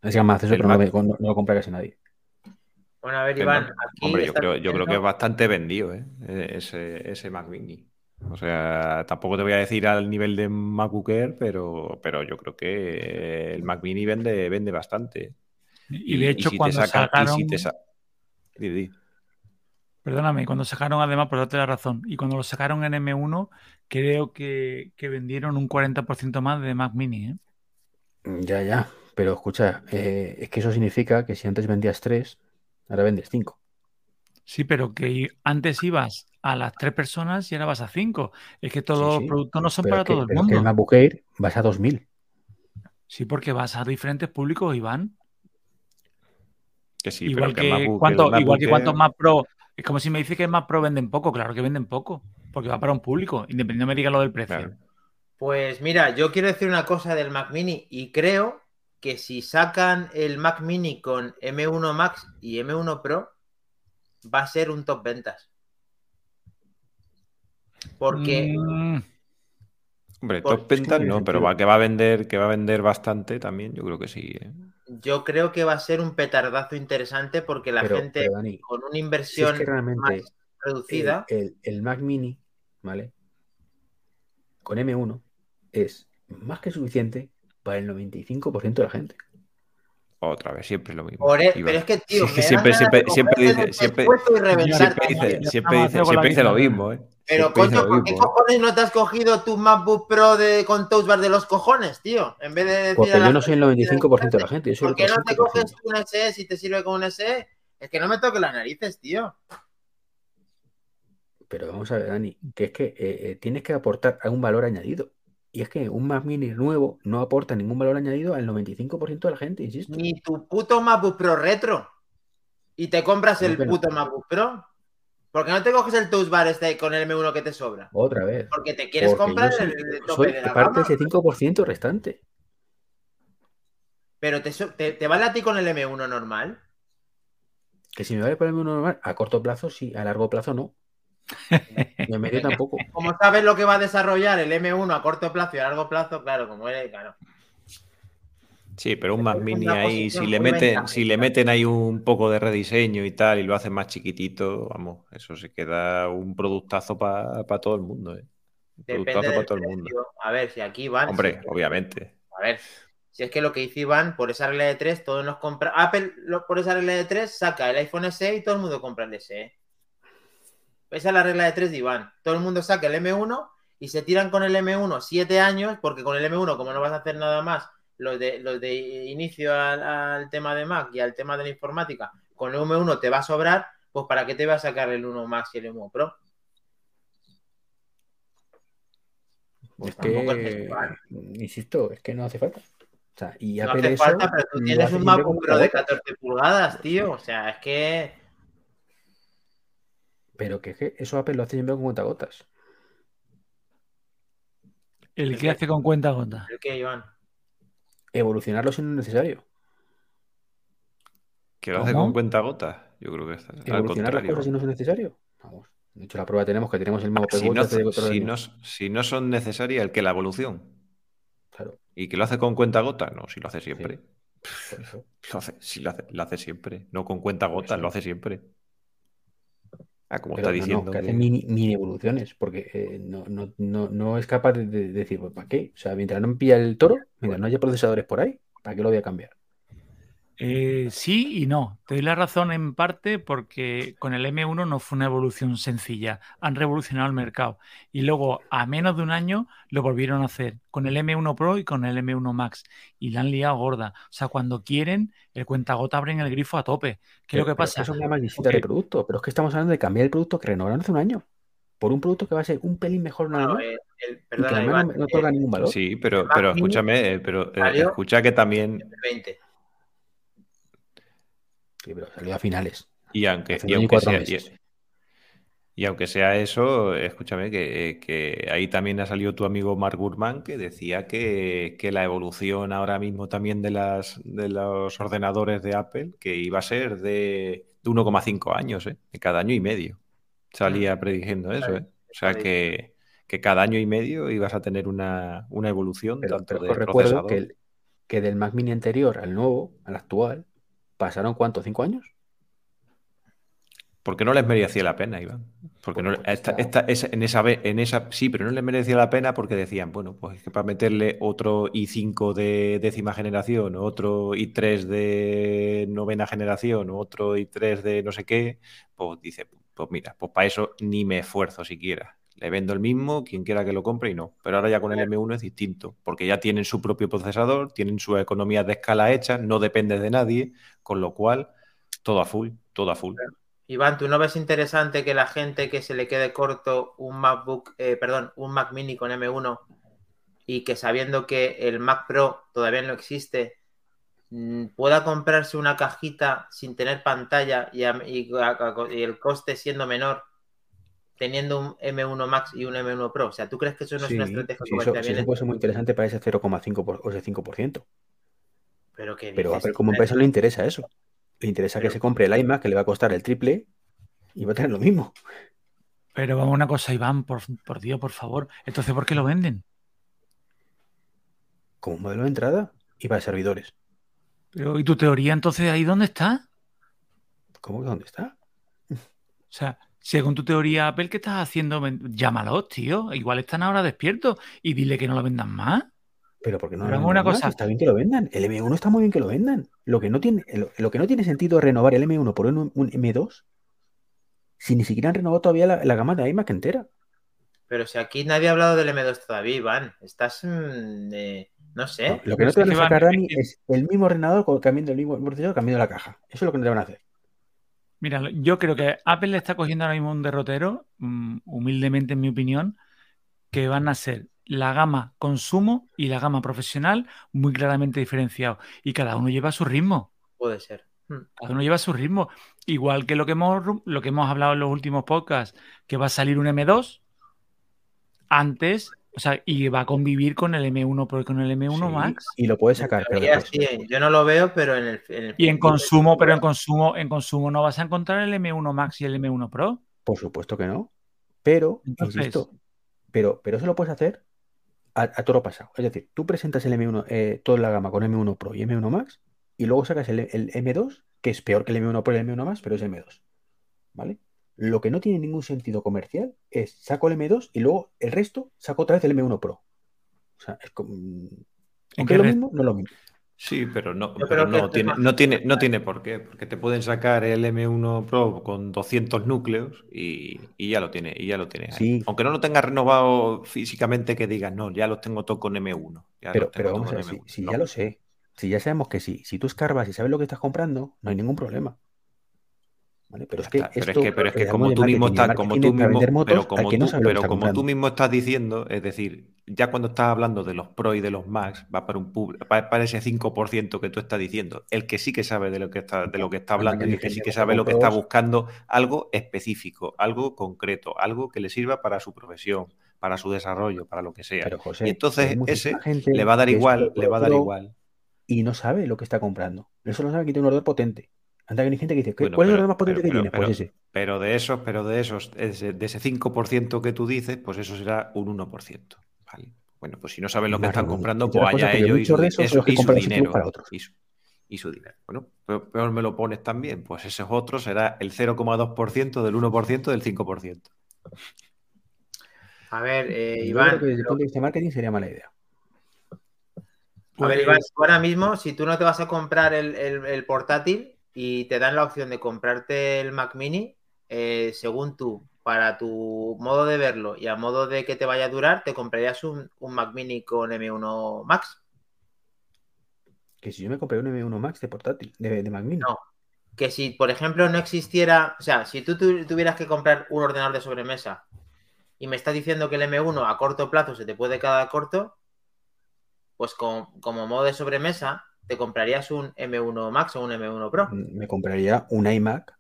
Es que más acceso, pero no, Mac- no- no lo compra casi nadie. Bueno, a ver, Iván, aquí. Hombre, yo creo, yo creo que es bastante vendido, ¿eh? Eh, Ese, ese Mac Mini. O sea, tampoco te voy a decir al nivel de MacBook Air, pero, pero yo creo que el Mac Mini vende, vende bastante. Y, de hecho, si te cuando sacan- sacaron. si te sa- Di, di. Perdóname, cuando sacaron, además, por darte la razón, y cuando lo sacaron en M1, creo que, que vendieron un 40% más de Mac Mini, ¿eh? Ya, ya. Pero escucha, eh, es que eso significa que si antes vendías tres, ahora vendes cinco. Sí, pero que antes ibas a las tres personas y ahora vas a cinco. Es que todos Sí, los productos no son Pero para que, todo el pero es que el mundo. MacBook Air vas a 2000. Sí, porque vas a diferentes públicos, Iván. Que sí, igual pero que que, MacBook- cuánto- igual que cuantos Air- más pro. Es como si me dice que más pro venden poco. Claro que venden poco. Porque va para un público. Independientemente no me diga lo del precio. Claro. Pues mira, yo quiero decir una cosa del Mac Mini y creo que si sacan el Mac Mini con M1 Max y M1 Pro, va a ser un top ventas. Porque Mm, Hombre, Por- top ventas no, pero va, que va a vender, que va a vender bastante también, yo creo que sí. ¿eh? yo creo que va a ser un petardazo interesante porque la Pero, gente pero, Dani, con una si es inversión que realmente más reducida, el, el- el Mac Mini, ¿vale? Con M1 es más que suficiente para el 95% de la gente. Otra vez, siempre es lo mismo. por e- pero es que, tío, Sí, siempre, siempre, siempre dice, siempre, dice, siempre dice, siempre dice lo mismo, ¿eh? Pero coño, ¿por qué cojones no te has cogido tu MacBook Pro de, con Touch Bar de los cojones, tío? En vez de decir Porque a yo no soy el gente que 95% de la gente, yo ¿Por qué no te 5%. coges un SE si te sirve con un SE? Es que no me toque las narices, tío. Pero vamos a ver, Dani, que es que eh, eh, tienes que aportar algún valor añadido. Y es que un Mac Mini nuevo no aporta ningún valor añadido al 95% de la gente, insisto. Ni tu puto MacBook Pro retro. Y te compras ¿Cómo el puto MacBook Pro. ¿Por qué no te coges el Touch Bar este con el M1 que te sobra? Otra vez. Porque te quieres Porque comprar soy, el, el tope soy de la parte de ese 5% restante. Pero te, te- te vale a ti con el M1 normal. Que si me vale para el uno normal, a corto plazo sí, a largo plazo no. Tampoco. Como sabes lo que va a desarrollar el M1 a corto plazo y a largo plazo, claro, como eres, claro. Sí, pero un Mac Mini ahí, si le meten, si le meten ahí un poco de rediseño y tal, y lo hacen más chiquitito, vamos, eso se queda un productazo para todo el mundo, ¿eh? Un Depende productazo del para todo el mundo. precio. A ver, si aquí van. Hombre, si- obviamente. A ver, si es que lo que Iván, por esa regla de 3, todos nos compra. Apple, por esa regla de 3, saca el iPhone SE y todo el mundo compra el SE. Esa es la regla de 3 de Iván. Todo el mundo saca el M1 y se tiran con el M1 7 años, porque con el M1, como no vas a hacer nada más, los de, los de inicio al, al tema de Mac y al tema de la informática, con el M1 te va a sobrar, pues ¿para qué te va a sacar el 1 Max y el 1 Pro? Pues Es tampoco es que, insisto, es que no hace falta. O sea, y No hace eso falta, pero tú tienes un MacBook Pro de cuentagotas. 14 pulgadas, tío. O sea, es que. Pero que, es que eso Apple lo hace siempre con cuentagotas. El que hace con cuenta gota. ¿El qué, Iván? Evolucionarlo si no es necesario. ¿Que lo hace con cuenta gotas? Yo creo que está Evolucionar las cosas si no es necesario. Vamos. De hecho, la prueba tenemos que tenemos el mismo Si no, si, no, si no son necesarias, el que la evolución. Claro, ¿Y que lo hace con cuenta gota? No, si lo hace siempre. Lo hace, si lo hace, lo hace siempre. No con cuenta eso. lo hace siempre. Ah, como Pero está no, no, diciendo. que hace mini, mini evoluciones, porque eh, no, no, no, no es capaz de, de decir, pues, ¿para qué? O sea, mientras no pilla el toro, mientras no haya procesadores por ahí, ¿para qué lo voy a cambiar? Eh, sí y no. Te doy la razón en parte porque con el M1 no fue una evolución sencilla. Han revolucionado el mercado. Y luego, a menos de un año, lo volvieron a hacer con el M1 Pro y con el M1 Max. Y la han liado gorda. O sea, cuando quieren, el cuentagota abren el grifo a tope. ¿Qué es lo que pasa? eso es una distinta de producto, pero es que estamos hablando de cambiar el producto que renovaron hace un año. Por un producto que va a ser un pelín mejor nada No, más. el- perdona, Iván. no, no otorga ningún valor. Sí, pero, pero escúchame, eh, pero eh, escucha que también, el 20. Sí, pero salió a finales. y aunque, y aunque sea, meses. y, Y aunque sea eso, escúchame, que, que, ahí también ha salido tu amigo Mark Gurman, que decía que, que, la evolución ahora mismo también de, las, de los ordenadores de Apple, que iba a ser de, de 1,5 años, ¿eh? de cada año y medio. Salía mm. prediciendo eso, ¿eh? O sea que, que, cada año y medio ibas a tener una, una evolución. Pero, tanto pero recuerdo que, que del Mac Mini anterior al nuevo, al actual, pasaron cuánto, cinco años. Porque no les merecía la pena, Iván. Porque no, esta, esta, en, esa, en esa sí, pero no les merecía la pena porque decían, bueno, pues es que para meterle otro i5 de décima generación, otro i3 de novena generación, otro i3 de no sé qué, pues dice, pues mira, pues para eso ni me esfuerzo siquiera. Le vendo el mismo, quien quiera que lo compre y no. Pero ahora ya con el M1 es distinto, porque ya tienen su propio procesador, tienen su economía de escala hecha, no depende de nadie, con lo cual todo a full, todo a full. Iván, ¿tú no ves interesante que la gente que se le quede corto un MacBook, eh, perdón, un Mac Mini con M1 y que sabiendo que el Mac Pro todavía no existe, mm, pueda comprarse una cajita sin tener pantalla y, el coste siendo menor, teniendo un M1 Max y un M1 Pro? O sea, ¿tú crees que eso no es una estrategia sí, eso, eso puede ser muy interesante para ese 0,5 o ese 5%. Pero, que Pero a ver, como empresa no le interesa eso. Le interesa que se compre el iMac, que le va a costar el triple y va a tener lo mismo. Pero vamos a una cosa, Iván, por, por Dios, por favor. Entonces, ¿por qué lo venden? Como modelo de entrada y para servidores. Pero, ¿y tu teoría entonces ahí dónde está? ¿Cómo que dónde está? O sea, según tu teoría, Apple, ¿qué estás haciendo? Llámalos, tío. Igual están ahora despiertos y dile que no lo vendan más. Pero porque no una cosa. Está bien que lo vendan. El M1 está muy bien que lo vendan. Lo que no tiene, lo, que no tiene sentido es renovar el M1 por un, M2 si ni siquiera han renovado todavía la, gama de iMac entera. Pero si aquí nadie ha hablado del M2 todavía, Iván. Estás. Mm, no sé. lo que no te van a sacar, Dani, es el mismo ordenador cambiando el mismo procesador, cambiando la caja. Eso es lo que no te van a hacer. Mira, yo creo que Apple le está cogiendo ahora mismo un derrotero, mm, humildemente en mi opinión, que van a ser la gama consumo y la gama profesional muy claramente diferenciados. Y cada uno lleva su ritmo. Puede ser. Hmm. Cada uno lleva su ritmo. Igual que lo que hemos, lo que hemos hablado en los últimos podcasts, que va a salir un M2 antes, o sea, y va a convivir con el M1 Pro con el M1 Max. Y lo puedes sacar. Pero yo no lo veo, pero en el, y en consumo, pero en consumo, en consumo no vas a encontrar el M1 Max y el M1 Pro. Por supuesto que no. Pero, insisto, pero, pero eso lo puedes hacer a, todo lo pasado. Es decir, tú presentas el M1, eh, toda la gama con M1 Pro y M1 Max, y luego sacas el, M2, que es peor que el M1 Pro y el M1 Max, pero es M2. ¿Vale? Lo que no tiene ningún sentido comercial es saco el M2 y luego el resto saco otra vez el M1 Pro. O sea, es como. ¿En qué lo mismo? No es lo mismo. Sí, pero no, no, tiene, no, tiene, no tiene por qué, porque te pueden sacar el M1 Pro con 200 núcleos y, ya lo tiene, y ya lo tiene Aunque no lo tengas renovado físicamente, que digas, no, ya los tengo todo con M1. pero, pero vamos a ver, si, ya lo sé, si ya sabemos que sí, si tú escarbas y sabes lo que estás comprando, no hay ningún problema. Pero es que, pero es que, como tú mismo estás, como tú mismo, pero como, tú, pero como tú mismo estás diciendo, es decir, ya cuando estás hablando de los Pro y de los Max, va para un para ese 5% que tú estás diciendo, el que sí que sabe de lo que está, de lo que está hablando y el que sí que sabe lo que está buscando, algo específico, algo concreto, algo que le sirva para su profesión, para su desarrollo, para lo que sea. y entonces ese le va a dar igual, le va a dar igual. Y no sabe lo que está comprando. Eso no sabe que tiene un ordenador potente. Anda que hay gente que dice, ¿cuál es lo más potente que tiene? pues ese. Pero de esos, pero de esos, de ese 5% que tú dices, pues eso será un 1%. ¿vale? Bueno, pues si no saben lo que están comprando, pues allá ellos y su, dinero. Y su, dinero. Bueno, peor me lo pones también, pues ese otro será el 0,2% del 1% del 5%. A ver, eh, Iván. desde el punto de vista de marketing sería mala idea. A ver, Iván, ahora mismo, si tú no te vas a comprar el portátil, y te dan la opción de comprarte el Mac Mini, eh, según tú, para tu modo de verlo y a modo de que te vaya a durar, te comprarías un, Mac Mini con M1 Max. Que si yo me compré un M1 Max de portátil, de, Mac Mini. No. Que si, por ejemplo, no existiera, o sea, si tú tuvieras que comprar un ordenador de sobremesa y me estás diciendo que el M1 a corto plazo se te puede quedar corto, pues como modo de sobremesa, ¿te comprarías un M1 Max o un M1 Pro? Me compraría un iMac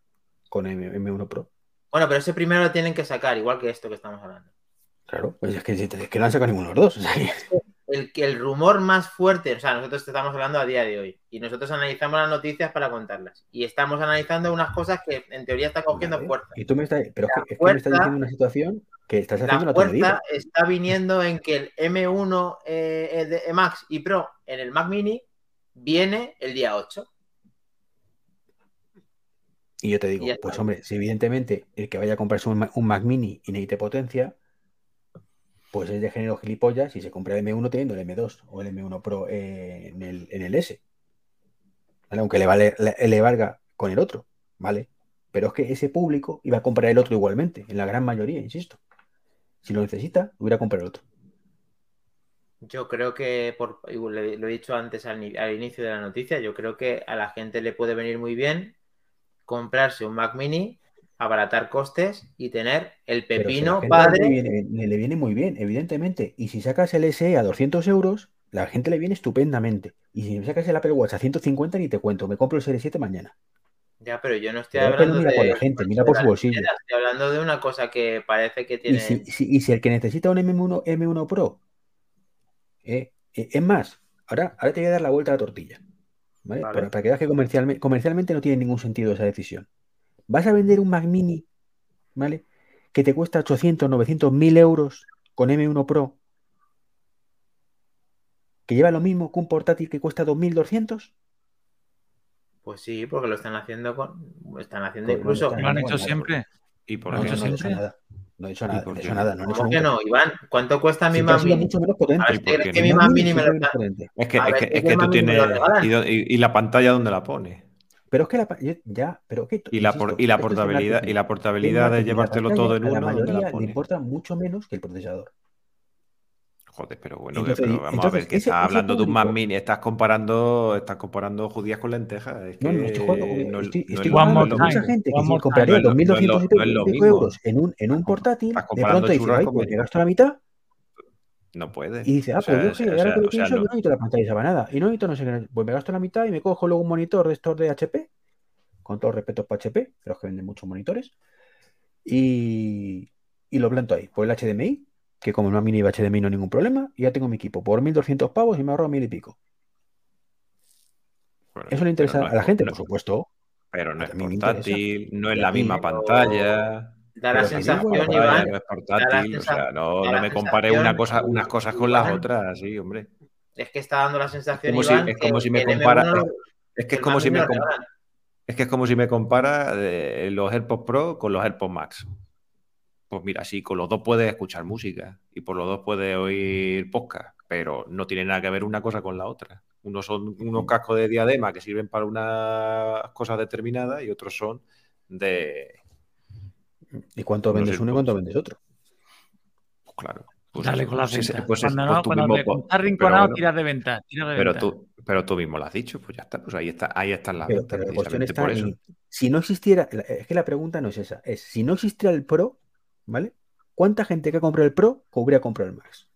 con M 1 Pro. Bueno, pero ese primero lo tienen que sacar, igual que esto que estamos hablando. Claro, pues es que, es que no han sacado ninguno de los dos. o sea que- El, rumor más fuerte, o sea, nosotros te estamos hablando a día de hoy y nosotros analizamos las noticias para contarlas y estamos analizando unas cosas que en teoría están cogiendo Vale. fuerza. Y tú me estás, pero es que, es que La me estás diciendo una situación que estás haciendo La fuerza está viniendo en que el M1 eh, de Max y Pro en el Mac Mini viene el día 8. Y yo te digo, está. pues hombre, si evidentemente el que vaya a comprarse un, un Mac Mini y necesite potencia, pues es de género gilipollas y se compra el M1 teniendo el M2 o el M1 Pro eh, en, el, en el S. ¿Vale? Aunque le, vale, le, le valga con el otro, ¿vale? Pero es que ese público iba a comprar el otro igualmente, en la gran mayoría, insisto. Si lo necesita, hubiera comprado el otro. Yo creo que, por, lo he dicho antes al, ni- al inicio de la noticia, yo creo que a la gente le puede venir muy bien comprarse un Mac Mini, abaratar costes y tener el si pepino padre. Le viene, le- le viene muy bien, evidentemente. Y si sacas el SE a 200 euros, la gente le viene estupendamente. Y si sacas el Apple Watch a 150, ni te cuento, me compro el Serie 7 mañana. Ya, pero yo no estoy Pero hablando mira de. por la gente, mira por su bolsillo. Estoy hablando de una cosa que parece que Y tiene. si, si- y si el que necesita un M1, M1 Pro, eh, eh, es más, ahora, ahora te voy a dar la vuelta a la tortilla. ¿vale? Vale. Para, para que veas que comercialmente, comercialmente no tiene ningún sentido esa decisión. Vas a vender un Mac Mini, ¿vale? Que te cuesta 800, 900, 1000 euros con M1 Pro, que lleva lo mismo que un portátil que cuesta 2200. Pues sí, porque lo están haciendo con. Están haciendo Pues incluso. Lo han hecho siempre. ¿Y por No, qué no, eso no siempre. nada. No he dicho ¿Y nada, no he no? nada, no he ¿Cómo que no, Iván? ¿Cuánto cuesta mi sido Mini? mucho menos potente. A ver, ¿Y si por crees qué que mi Mini me lo potente. Es que, es que, ¿y es que tú tienes. ¿Y, y- y la pantalla dónde la pones? Pero es que la, ya, pero que Y la, por- y la portabilidad, y la portabilidad de la llevártelo todo en la uno, ¿dónde mayoría la le importa mucho menos que el procesador. Joder, pero bueno, Entonces, pero vamos a entonces, ver, que ese- estás hablando de un Mac público- Mini, estás comparando, estás comparando judías con lentejas. Es No, que no, estoy jugando, no, estoy, no estoy no lo con mucha gente que more compraría time. No es lo- no es 2.200 y lo- pico, no es lo pico mismo. euros en un, en un portátil, de pronto dice, ay, pues me merinas". gasto la mitad No puede. y dice, ah, O sea, pues yo sea, ahora que lo pienso, no- yo no necesito la pantalla esa para nada. Y no necesito no sé qué, pues me gasto la mitad y me cojo luego un monitor de estos de HP, con todos respetos para HP, pero es que venden muchos monitores, y, y lo planto ahí. Pues el HDMI, que como no mini HDMI no hay ningún problema, y ya tengo mi equipo por 1.200 pavos y me ahorro mil y pico. bueno, Eso le interesa no a la gente, no- por supuesto. Pero no es mí portátil, no es la mí, misma pero- pantalla. Da la sensación, Iván. no es portátil, o sea, no, no me compare una cosa, unas cosas con las otras, sí, hombre. Es que está dando la sensación, como si- Iván, es que como si me el M1 compara- Es que es como si me lo com- regalan. es que es como si me compara eh, los AirPods Pro con los AirPods Max. Pues mira, sí, con los dos puedes escuchar música y por los dos puedes oír podcast, pero no tiene nada que ver una cosa con la otra. Unos son unos cascos de diadema que sirven para unas cosas determinadas y otros son de. ¿Y cuánto vendes uno y cuánto vendes otro? Pues claro. Pues Dale eso, con la sí, venta. pues es- cuando pues no, tú cuando mismo, te- pues- rinconado, bueno, tiras de venta. De Pero venta. tú, pero tú mismo lo has dicho, pues ya está, pues ahí está, ahí está la Pero, venta, pero la cuestión precisamente está por eso. en, si no existiera, es que la pregunta no es esa, es si no existiera el Pro, ¿vale? ¿Cuánta gente que ha comprado el Pro hubiera comprado el Max?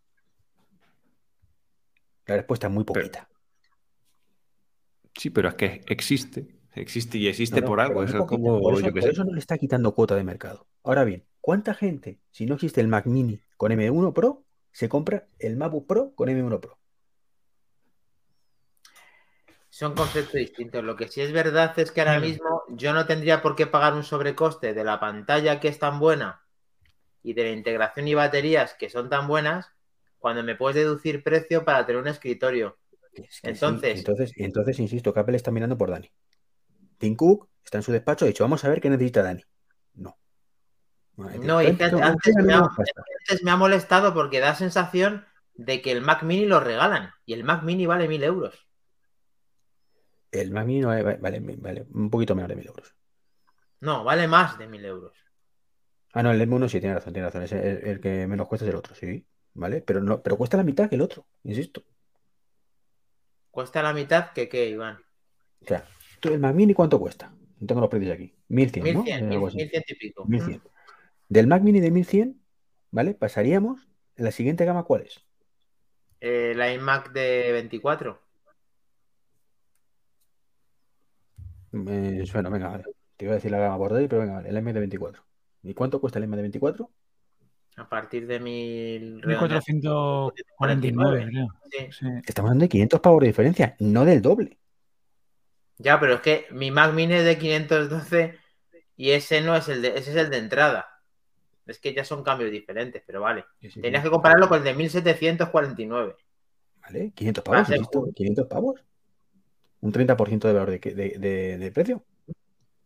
La respuesta es muy Pero- poquita. Sí, pero es que existe, existe y existe No, no, por algo. es poquita. como, por, eso, yo qué por sé. eso no le está quitando cuota de mercado. Ahora bien, ¿cuánta gente, si no existe el Mac Mini con M1 Pro, se compra el MacBook Pro con M1 Pro? Son conceptos distintos. Lo que sí es verdad es que ahora mismo yo no tendría por qué pagar un sobrecoste de la pantalla que es tan buena y de la integración y baterías que son tan buenas cuando me puedes deducir precio para tener un escritorio. Es que sí. Entonces- entonces, entonces, insisto, que Apple está mirando por Dani. Tim Cook está en su despacho, ha dicho, vamos a ver qué necesita Dani. No. No, y Antes- me ha- más pasta. Antes me ha molestado porque da sensación de que el Mac Mini lo regalan y el Mac Mini vale mil euros. El Mac Mini vale, vale un poquito menos de mil euros. No, vale más de mil euros. Ah, no, el M1 sí, tiene razón, tiene razón. Es el, el que menos cuesta es el otro, sí. ¿Vale? Pero no, pero cuesta la mitad que el otro, insisto. Cuesta la mitad que qué, Iván. O sea, tú, el Mac Mini, ¿cuánto cuesta? No tengo los precios aquí. 1100, ¿no? 1100, Eh, algo así. 1100 y pico. 1100. Del Mac Mini de 1100, ¿vale? Pasaríamos en la siguiente gama, ¿cuál es? Eh, la iMac de 24. Eh, bueno, venga, vale. Te iba a decir la gama por ahí, pero venga, vale, el M de 24. ¿Y cuánto cuesta el iMac de 24? A partir de 1000 1449, creo. Sí. Sí. Estamos hablando de 500 pavos de diferencia, no del doble. Ya, pero es que mi Mac Mini es de 512 y ese no es el de, ese es el de entrada. Es que ya son cambios diferentes, pero vale. Tenías que compararlo con el de 1749. ¿Vale? 500 pavos, insisto, 500 pavos. Un 30% de valor de- de- de precio.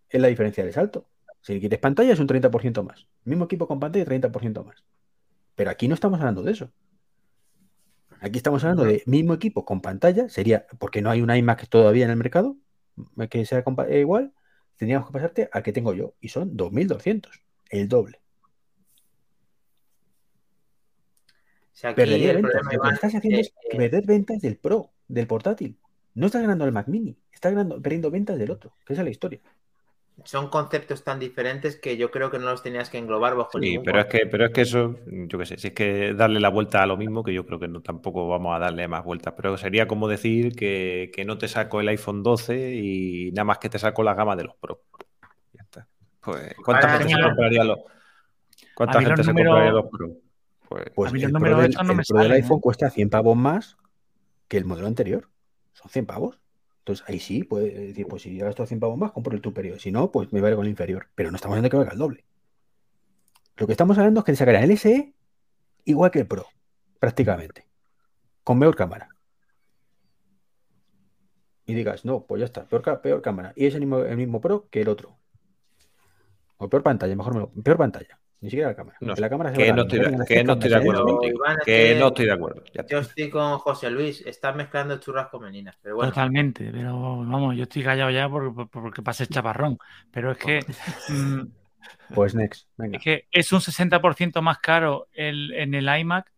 Es la diferencia del salto. Si quieres pantalla es un 30% más. Mismo equipo con pantalla, 30% más. Pero aquí no estamos hablando de eso. Aquí estamos hablando de mismo equipo con pantalla. Sería, porque no hay un iMac todavía en el mercado que sea eh, igual. Tendríamos que pasarte al que tengo yo. Y son 2.200. El doble. Sea, aquí Perdería el ventas. Lo que estás haciendo es es que- perder ventas del Pro, del portátil. No estás ganando el Mac Mini, estás ganando, perdiendo ventas del otro, que esa es la historia. Son conceptos tan diferentes que yo creo que no los tenías que englobar bajo Sí, ningún pero es que, pero es que eso, yo qué sé, si es que darle la vuelta a lo mismo, que yo creo que no tampoco vamos a darle más vueltas, pero sería como decir que, que no te saco el iPhone 12 y nada más que te saco la gama de los Pro. Ya está. Pues, ¿cuánta Ahora, gente se compraría los, cuánta gente se compraría los Pro? Pues, Pues A mí el Pro, números del, estos no el me Pro del salen, iPhone ¿eh? cuesta 100 pavos más que el modelo anterior. Son 100 pavos. Entonces ahí sí, puedes decir, pues si gasto 100 pavos más, compro el superior. Si no, pues me vale con el inferior. Pero no estamos hablando de que valga el doble. Lo que estamos hablando es que sacarán el SE igual que el Pro, prácticamente. Con mejor cámara. Y digas, no, pues ya está, peor, peor cámara. Y es el mismo, el mismo Pro que el otro. O peor pantalla, mejor me lo- peor pantalla. Ni siquiera la cámara. No porque sé, la cámara se que no estoy, de- las que no estoy de acuerdo ¿eh? Contigo. Que que- no estoy de acuerdo. Yo estoy con José Luis, estás mezclando churras con meninas, pero bueno. Totalmente, pero vamos, yo estoy callado ya por- por- porque pase el chaparrón. Pero es que, mm, Pues next, venga. es que es un 60% más caro el- en el iMac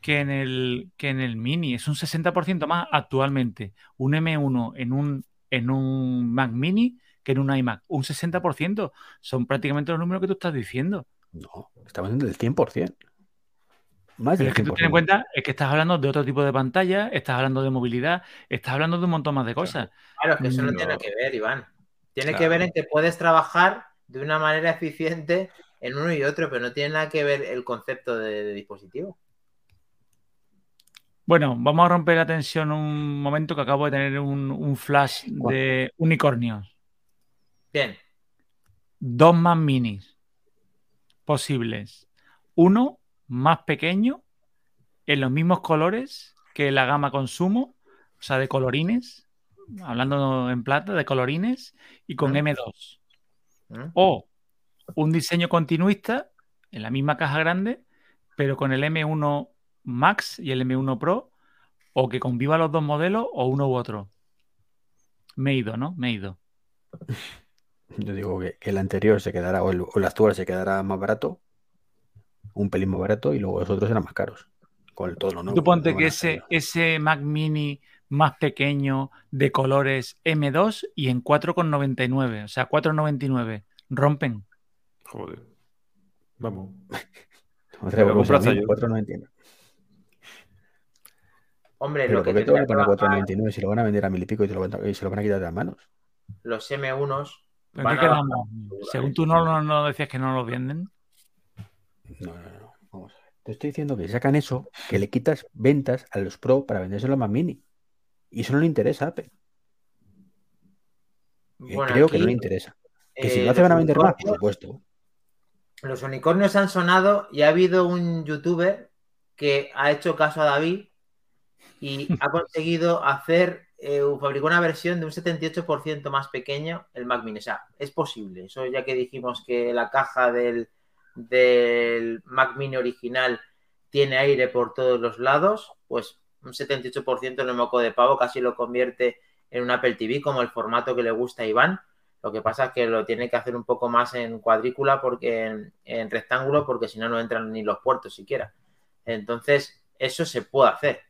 que en el, que en el Mini. Es un 60% más actualmente. Un M1 en un, en un Mac Mini que en un iMac. Un 60%. Son prácticamente los números que tú estás diciendo. No, estamos hablando del 100%. Más Pero del es que tú 100%. ten en cuenta es que estás hablando de otro tipo de pantalla, estás hablando de movilidad, estás hablando de un montón más de cosas. Claro, es que eso no, No. tiene que ver, Iván. Tiene que ver en que puedes trabajar de una manera eficiente en uno y otro, pero no tiene nada que ver el concepto de, de dispositivo. Bueno, vamos a romper la tensión un momento que acabo de tener un, un flash de unicornios. Bien, Dos más minis posibles. Uno más pequeño, en los mismos colores que la gama consumo, o sea, de colorines, hablando en plata, de colorines, y con Mm. M2. ¿Mm? O un diseño continuista en la misma caja grande, pero con el M1 Max y el M1 Pro, o que conviva los dos modelos, o uno u otro. Me he ido, ¿no? Me he ido. Yo digo que, que el anterior se quedará, o el, o el actual se quedará más barato, un pelín más barato, y luego los otros serán más caros. Con todo lo nuevo. Tú ponte que ese, ese Mac Mini más pequeño de colores M2 y en 4,99, o sea, 4,99. Rompen. Joder. Vamos. Sea, yo. 4,99. hombre, Pero lo que ¿por qué te van a poner que bajar 4,99 si lo van a vender a mil y pico y, te lo van a- y se lo van a quitar de las manos? los M1s Según tú no, no, no decías que no los venden. No, no, no. Vamos a ver. Te estoy diciendo que sacan eso, que le quitas ventas a los Pro para vendérselo a más mini. Y eso no le interesa a Apple. Bueno, creo que no le interesa. Que si eh, lo hace van a vender más, por supuesto. Los unicornios han sonado y ha habido un youtuber que ha hecho caso a David y ha conseguido hacer, eh, fabricó una versión de un 78% más pequeño el Mac Mini. O sea, es posible. Eso ya que dijimos que la caja del, del Mac Mini original tiene aire por todos los lados, pues un 78% en el moco de pavo casi lo convierte en un Apple TV como el formato que le gusta a Iván. Lo que pasa es que lo tiene que hacer un poco más en cuadrícula porque en, en rectángulo porque si no no entran ni los puertos siquiera. Entonces, eso se puede hacer.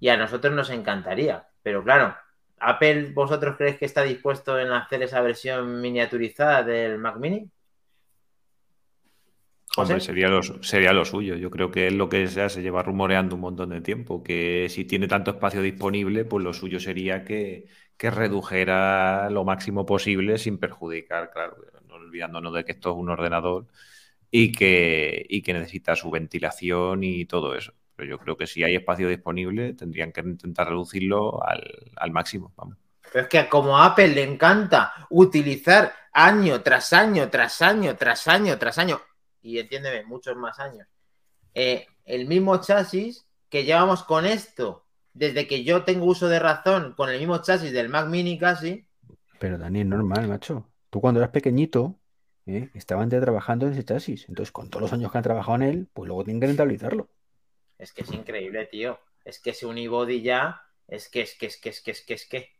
Y a nosotros nos encantaría. Pero claro, Apple, ¿vosotros creéis que está dispuesto en hacer esa versión miniaturizada del Mac Mini? José. Hombre, sería lo, su- sería lo suyo. Yo creo que es lo que ya se lleva rumoreando un montón de tiempo. Que si tiene tanto espacio disponible, pues lo suyo sería que, que redujera lo máximo posible sin perjudicar, claro, no olvidándonos de que esto es un ordenador y que, y que necesita su ventilación y todo eso. Pero yo creo que si hay espacio disponible, tendrían que intentar reducirlo al, máximo. Vamos. Pero es que como a Apple le encanta utilizar año tras año, tras año, tras año, tras año, y entiéndeme, muchos más años, eh, el mismo chasis que llevamos con esto desde que yo tengo uso de razón con el mismo chasis del Mac Mini casi. Pero Dani, normal, macho. Tú cuando eras pequeñito, ¿eh? estaban ya trabajando en ese chasis. Entonces, con todos los años que han trabajado en él, pues luego tienen que rentabilizarlo. Es que es increíble, tío. Es que ese unibody ya, es que, es que, es que, es que, es que, es que.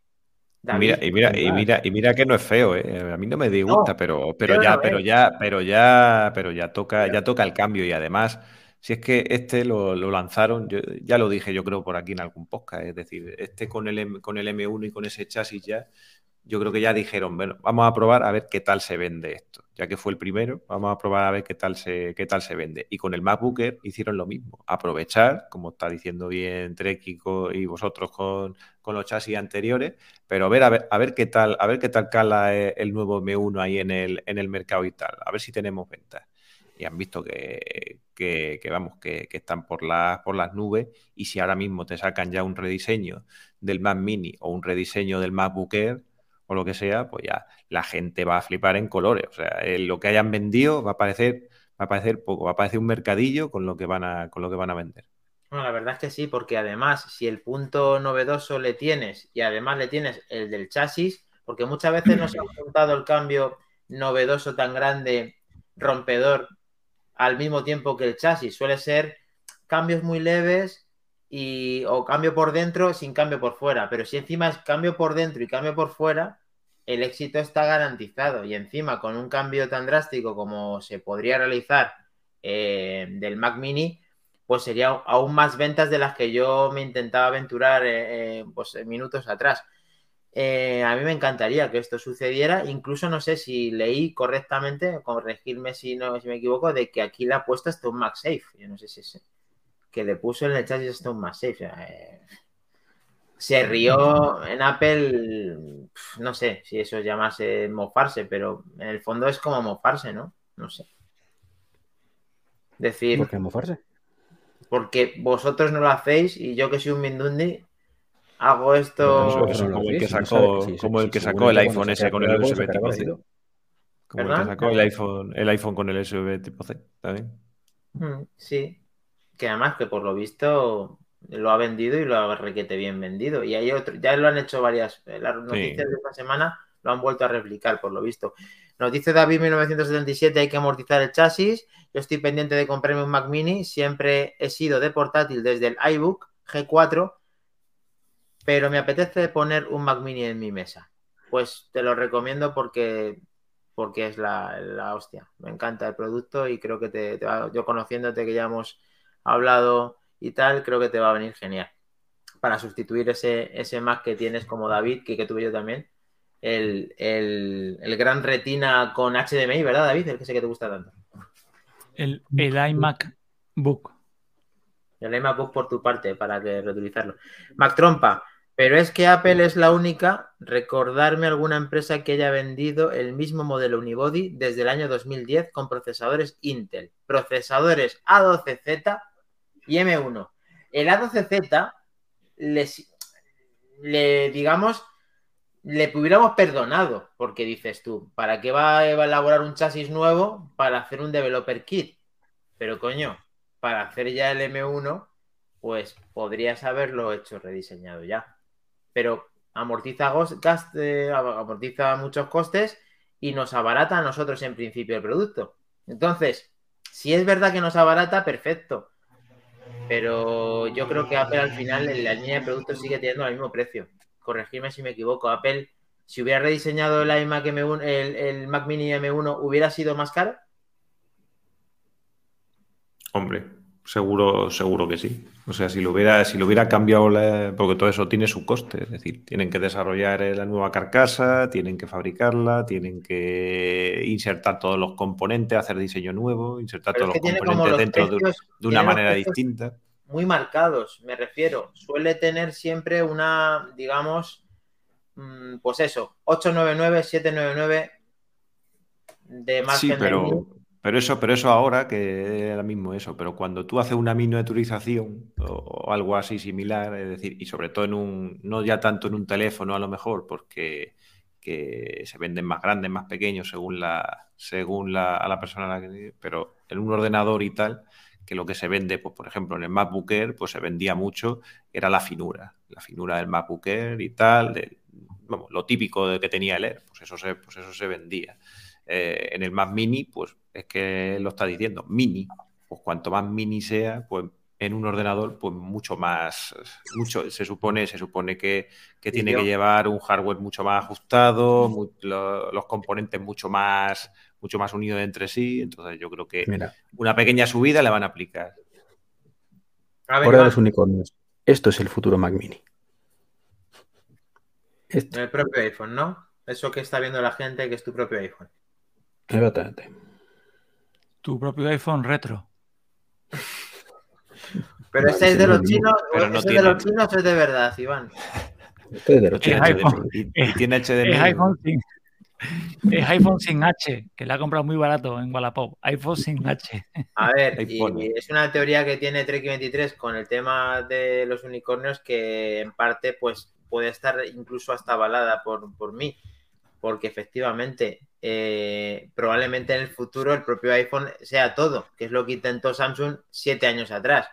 mira, y mira, y mira, y mira que no es feo, ¿eh? A mí no me disgusta, pero, pero ya, pero ya, pero ya, pero ya toca, ya toca el cambio y además si es que este lo, lanzaron, yo, ya lo dije yo creo por aquí en algún podcast, es decir, este con el, con el M1 y con ese chasis ya, yo creo que ya dijeron, bueno, vamos a probar a ver qué tal se vende esto. Ya que fue el primero, vamos a probar a ver qué tal se, qué tal se vende. Y con el MacBooker hicieron lo mismo, aprovechar, como está diciendo bien Trek y, vosotros con, los chasis anteriores, pero ver, a ver, a ver qué tal, a ver qué tal cala el nuevo M1 ahí en el, en el mercado y tal, a ver si tenemos ventas y han visto que, vamos, que, están por, por las nubes y si ahora mismo te sacan ya un rediseño del Mac Mini o un rediseño del MacBook Air o lo que sea, pues ya la gente va a flipar en colores. O sea, lo que hayan vendido va a parecer, va a parecer poco, va a parecer un mercadillo con lo que van a, con lo que van a vender. Bueno, la verdad es que sí, porque además, si el punto novedoso le tienes y además le tienes el del chasis, porque muchas veces nos ha juntado el cambio novedoso tan grande, rompedor, al mismo tiempo que el chasis. Suele ser cambios muy leves y, o cambio por dentro sin cambio por fuera. Pero si encima es cambio por dentro y cambio por fuera, el éxito está garantizado. Y encima con un cambio tan drástico como se podría realizar eh, del Mac Mini, pues sería aún más ventas de las que yo me intentaba aventurar eh, eh, pues, minutos atrás. A mí me encantaría que esto sucediera. Incluso no sé si leí correctamente, corregirme si no si me equivoco, de que aquí le ha puesto hasta un MagSafe. Yo no sé si es que le puso en el chasis hasta un MagSafe. Eh, se rió en Apple, no sé si eso llamase mofarse, pero en el fondo es como mofarse, ¿no? No sé. Decir. ¿Por qué mofarse? Porque vosotros no lo hacéis y yo que soy un Mindundi hago esto. como, el que sacó, como el que sacó el iPhone S con el USB tipo C. Como el que sacó el iPhone, el iPhone con el USB tipo C también. Mm, sí. Que además que por lo visto lo ha vendido y lo ha requete bien vendido. Y hay otro, ya lo han hecho varias. Eh, las noticias de esta semana lo han vuelto a replicar, por lo visto. Nos dice David 1977, hay que amortizar el chasis. Yo estoy pendiente de comprarme un Mac Mini. Siempre he sido de portátil desde el iBook G4 pero me apetece poner un Mac Mini en mi mesa. Pues te lo recomiendo porque, porque es la, hostia. Me encanta el producto y creo que te, va, yo conociéndote que ya hemos hablado y tal, creo que te va a venir genial. Para sustituir ese, ese Mac que tienes como David, que, que tuve yo también. El, gran retina con HDMI, ¿verdad, David? El que sé que te gusta tanto. El, el iMac Book. El iMac Book por tu parte, para que reutilizarlo. Mac Trompa, pero es que Apple es la única, recordarme alguna empresa que haya vendido el mismo modelo Unibody desde el año 2010 con procesadores Intel, procesadores A12Z y M1. El A12Z, le, digamos, le hubiéramos perdonado, porque dices tú, ¿para qué va a elaborar un chasis nuevo para hacer un developer kit? Pero coño, para hacer ya el M1, pues podrías haberlo hecho rediseñado ya pero amortiza, eh, amortiza muchos costes y nos abarata a nosotros en principio el producto. Entonces, si es verdad que nos abarata, perfecto. Pero yo creo que Apple al final en la línea de productos sigue teniendo el mismo precio. Corregirme si me equivoco. Apple, si hubiera rediseñado el iMac M1, el, el Mac Mini M1, ¿hubiera sido más caro? Hombre, seguro, seguro que sí. O sea, si lo hubiera, si lo hubiera cambiado, porque todo eso tiene su coste, es decir, tienen que desarrollar la nueva carcasa, tienen que fabricarla, tienen que insertar todos los componentes, hacer diseño nuevo, insertar todos los componentes dentro de, una manera distinta. Muy marcados, me refiero. Suele tener siempre una, digamos, mm, pues eso, 899, 799 de margen Sí, de pero, eso, pero eso ahora, que era mismo eso, pero cuando tú haces una miniaturización o, o algo así similar, es decir, y sobre todo en un, no ya tanto en un teléfono a lo mejor, porque que se venden más grandes, más pequeños, según la, según la, a la persona, pero en un ordenador y tal, que lo que se vende, pues por ejemplo en el MacBook Air, pues se vendía mucho, era la finura, la finura del MacBook Air y tal, vamos, lo típico de que tenía el Air, pues eso se, pues eso se vendía. Eh, en el Mac Mini, pues es que lo está diciendo, mini, pues cuanto más mini sea, pues en un ordenador, pues mucho más, mucho, se supone, se supone que, que tiene yo- que llevar un hardware mucho más ajustado, lo- los componentes mucho más, mucho más unidos entre sí. Entonces yo creo que Mira, una pequeña subida le van a aplicar. A ver, por ahora los unicornios. Esto es el futuro Mac Mini. Esto, en el propio iPhone, ¿no? Eso que está viendo la gente, que es tu propio iPhone. Exactamente. Tu propio iPhone retro. Pero ese es de los chinos, Pero o no ese es de los chinos es de verdad, Iván. Esto es de los chinos. iPhone. Y, y tiene HDMI. Es iPhone sin, es iPhone sin H, que la ha comprado muy barato en Wallapop. iPhone sin H. A ver, y es una teoría que tiene Trek23 con el tema de los unicornios que en parte pues puede estar incluso hasta avalada por, por mí, porque efectivamente eh, probablemente en el futuro el propio iPhone sea todo, que es lo que intentó Samsung siete años atrás.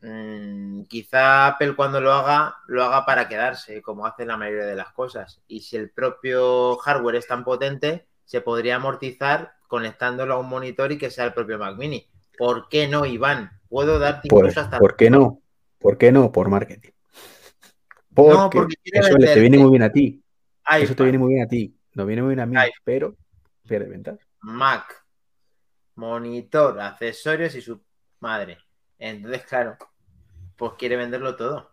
Mm, quizá Apple cuando lo haga, lo haga para quedarse, como hace la mayoría de las cosas. Y si el propio hardware es tan potente, se podría amortizar conectándolo a un monitor y que sea el propio Mac Mini. ¿Por qué no, Iván? Puedo darte Pues, incluso hasta... ¿Por qué no? ¿Por qué no? Por marketing. Porque, porque quiere eso le- te viene muy bien a ti. Eso te viene muy bien a ti. No viene muy bien a mí, iPad. pero pierde ventas. Mac, monitor, accesorios y su madre. Entonces, claro, pues quiere venderlo todo.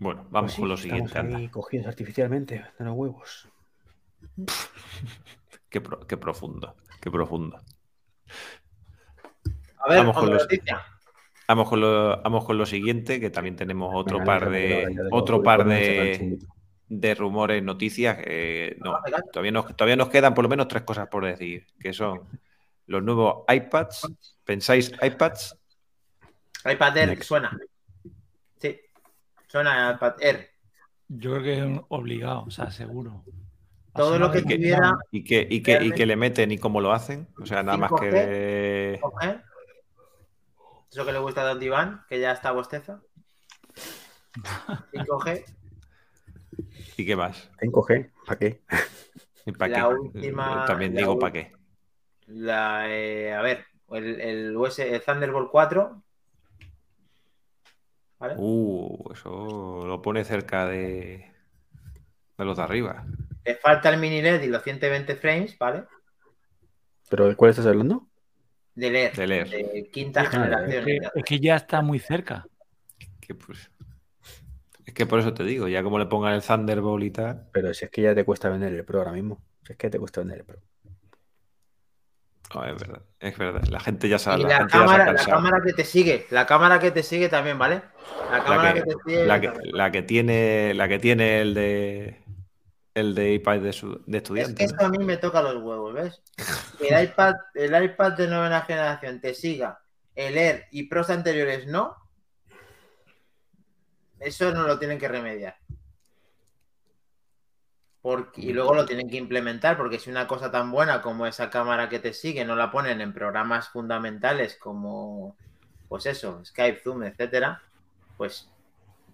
Bueno, vamos Pues sí, con lo siguiente. ahí cogidos artificialmente de los huevos. Qué, pro- qué profundo, qué profundo. A ver, Vamos con noticia. Vamos con lo, vamos con lo siguiente, que también tenemos otro Venga, par de otro par de. De rumores, noticias. que no, todavía nos, todavía nos quedan por lo menos tres cosas por decir, que son los nuevos iPads. ¿Pensáis iPads? iPad Air Next. suena. Sí, suena iPad Air. Yo creo que es obligado, o sea, seguro. Todo lo que tuviera- ¿Y qué, y, qué, y qué le meten y cómo lo hacen? O sea, nada más 5G. que... 5G. Eso que le gusta a Don Iván, que ya está bosteza. 5G. ¿Y qué más? 5G, ¿para qué? ¿Y para La qué? última- También la digo para qué. La, eh, a ver, el, el, US, el Thunderbolt 4. ¿Vale? Uh, eso lo pone cerca de, de los de arriba. Le falta el mini LED y los 120 frames, ¿vale? ¿Pero de cuál estás hablando? De leer. De leer. De quinta Ah, Es generación. que, es que ya está muy cerca. Que, pues, es que por eso te digo, ya como le pongan el Thunderbolt y tal. Pero si es que ya te cuesta vender el Pro ahora mismo. Si es que te cuesta vender el Pro. no, es verdad, es verdad. La gente ya sabe. Y La, la gente ya se ha cámara, la cámara que te sigue, la cámara que te sigue también, ¿vale? La cámara La que, que, te sigue. la que- también. la que tiene, la que tiene el de el de iPad de, su- de Es que ¿no? esto a mí me toca los huevos, ¿ves? El iPad, el iPad de novena generación te siga, el Air y pros anteriores no. Eso no lo tienen que remediar. Porque, y luego lo tienen que implementar, porque si una cosa tan buena como esa cámara que te sigue no la ponen en programas fundamentales como, pues eso, Skype, Zoom, etcétera, pues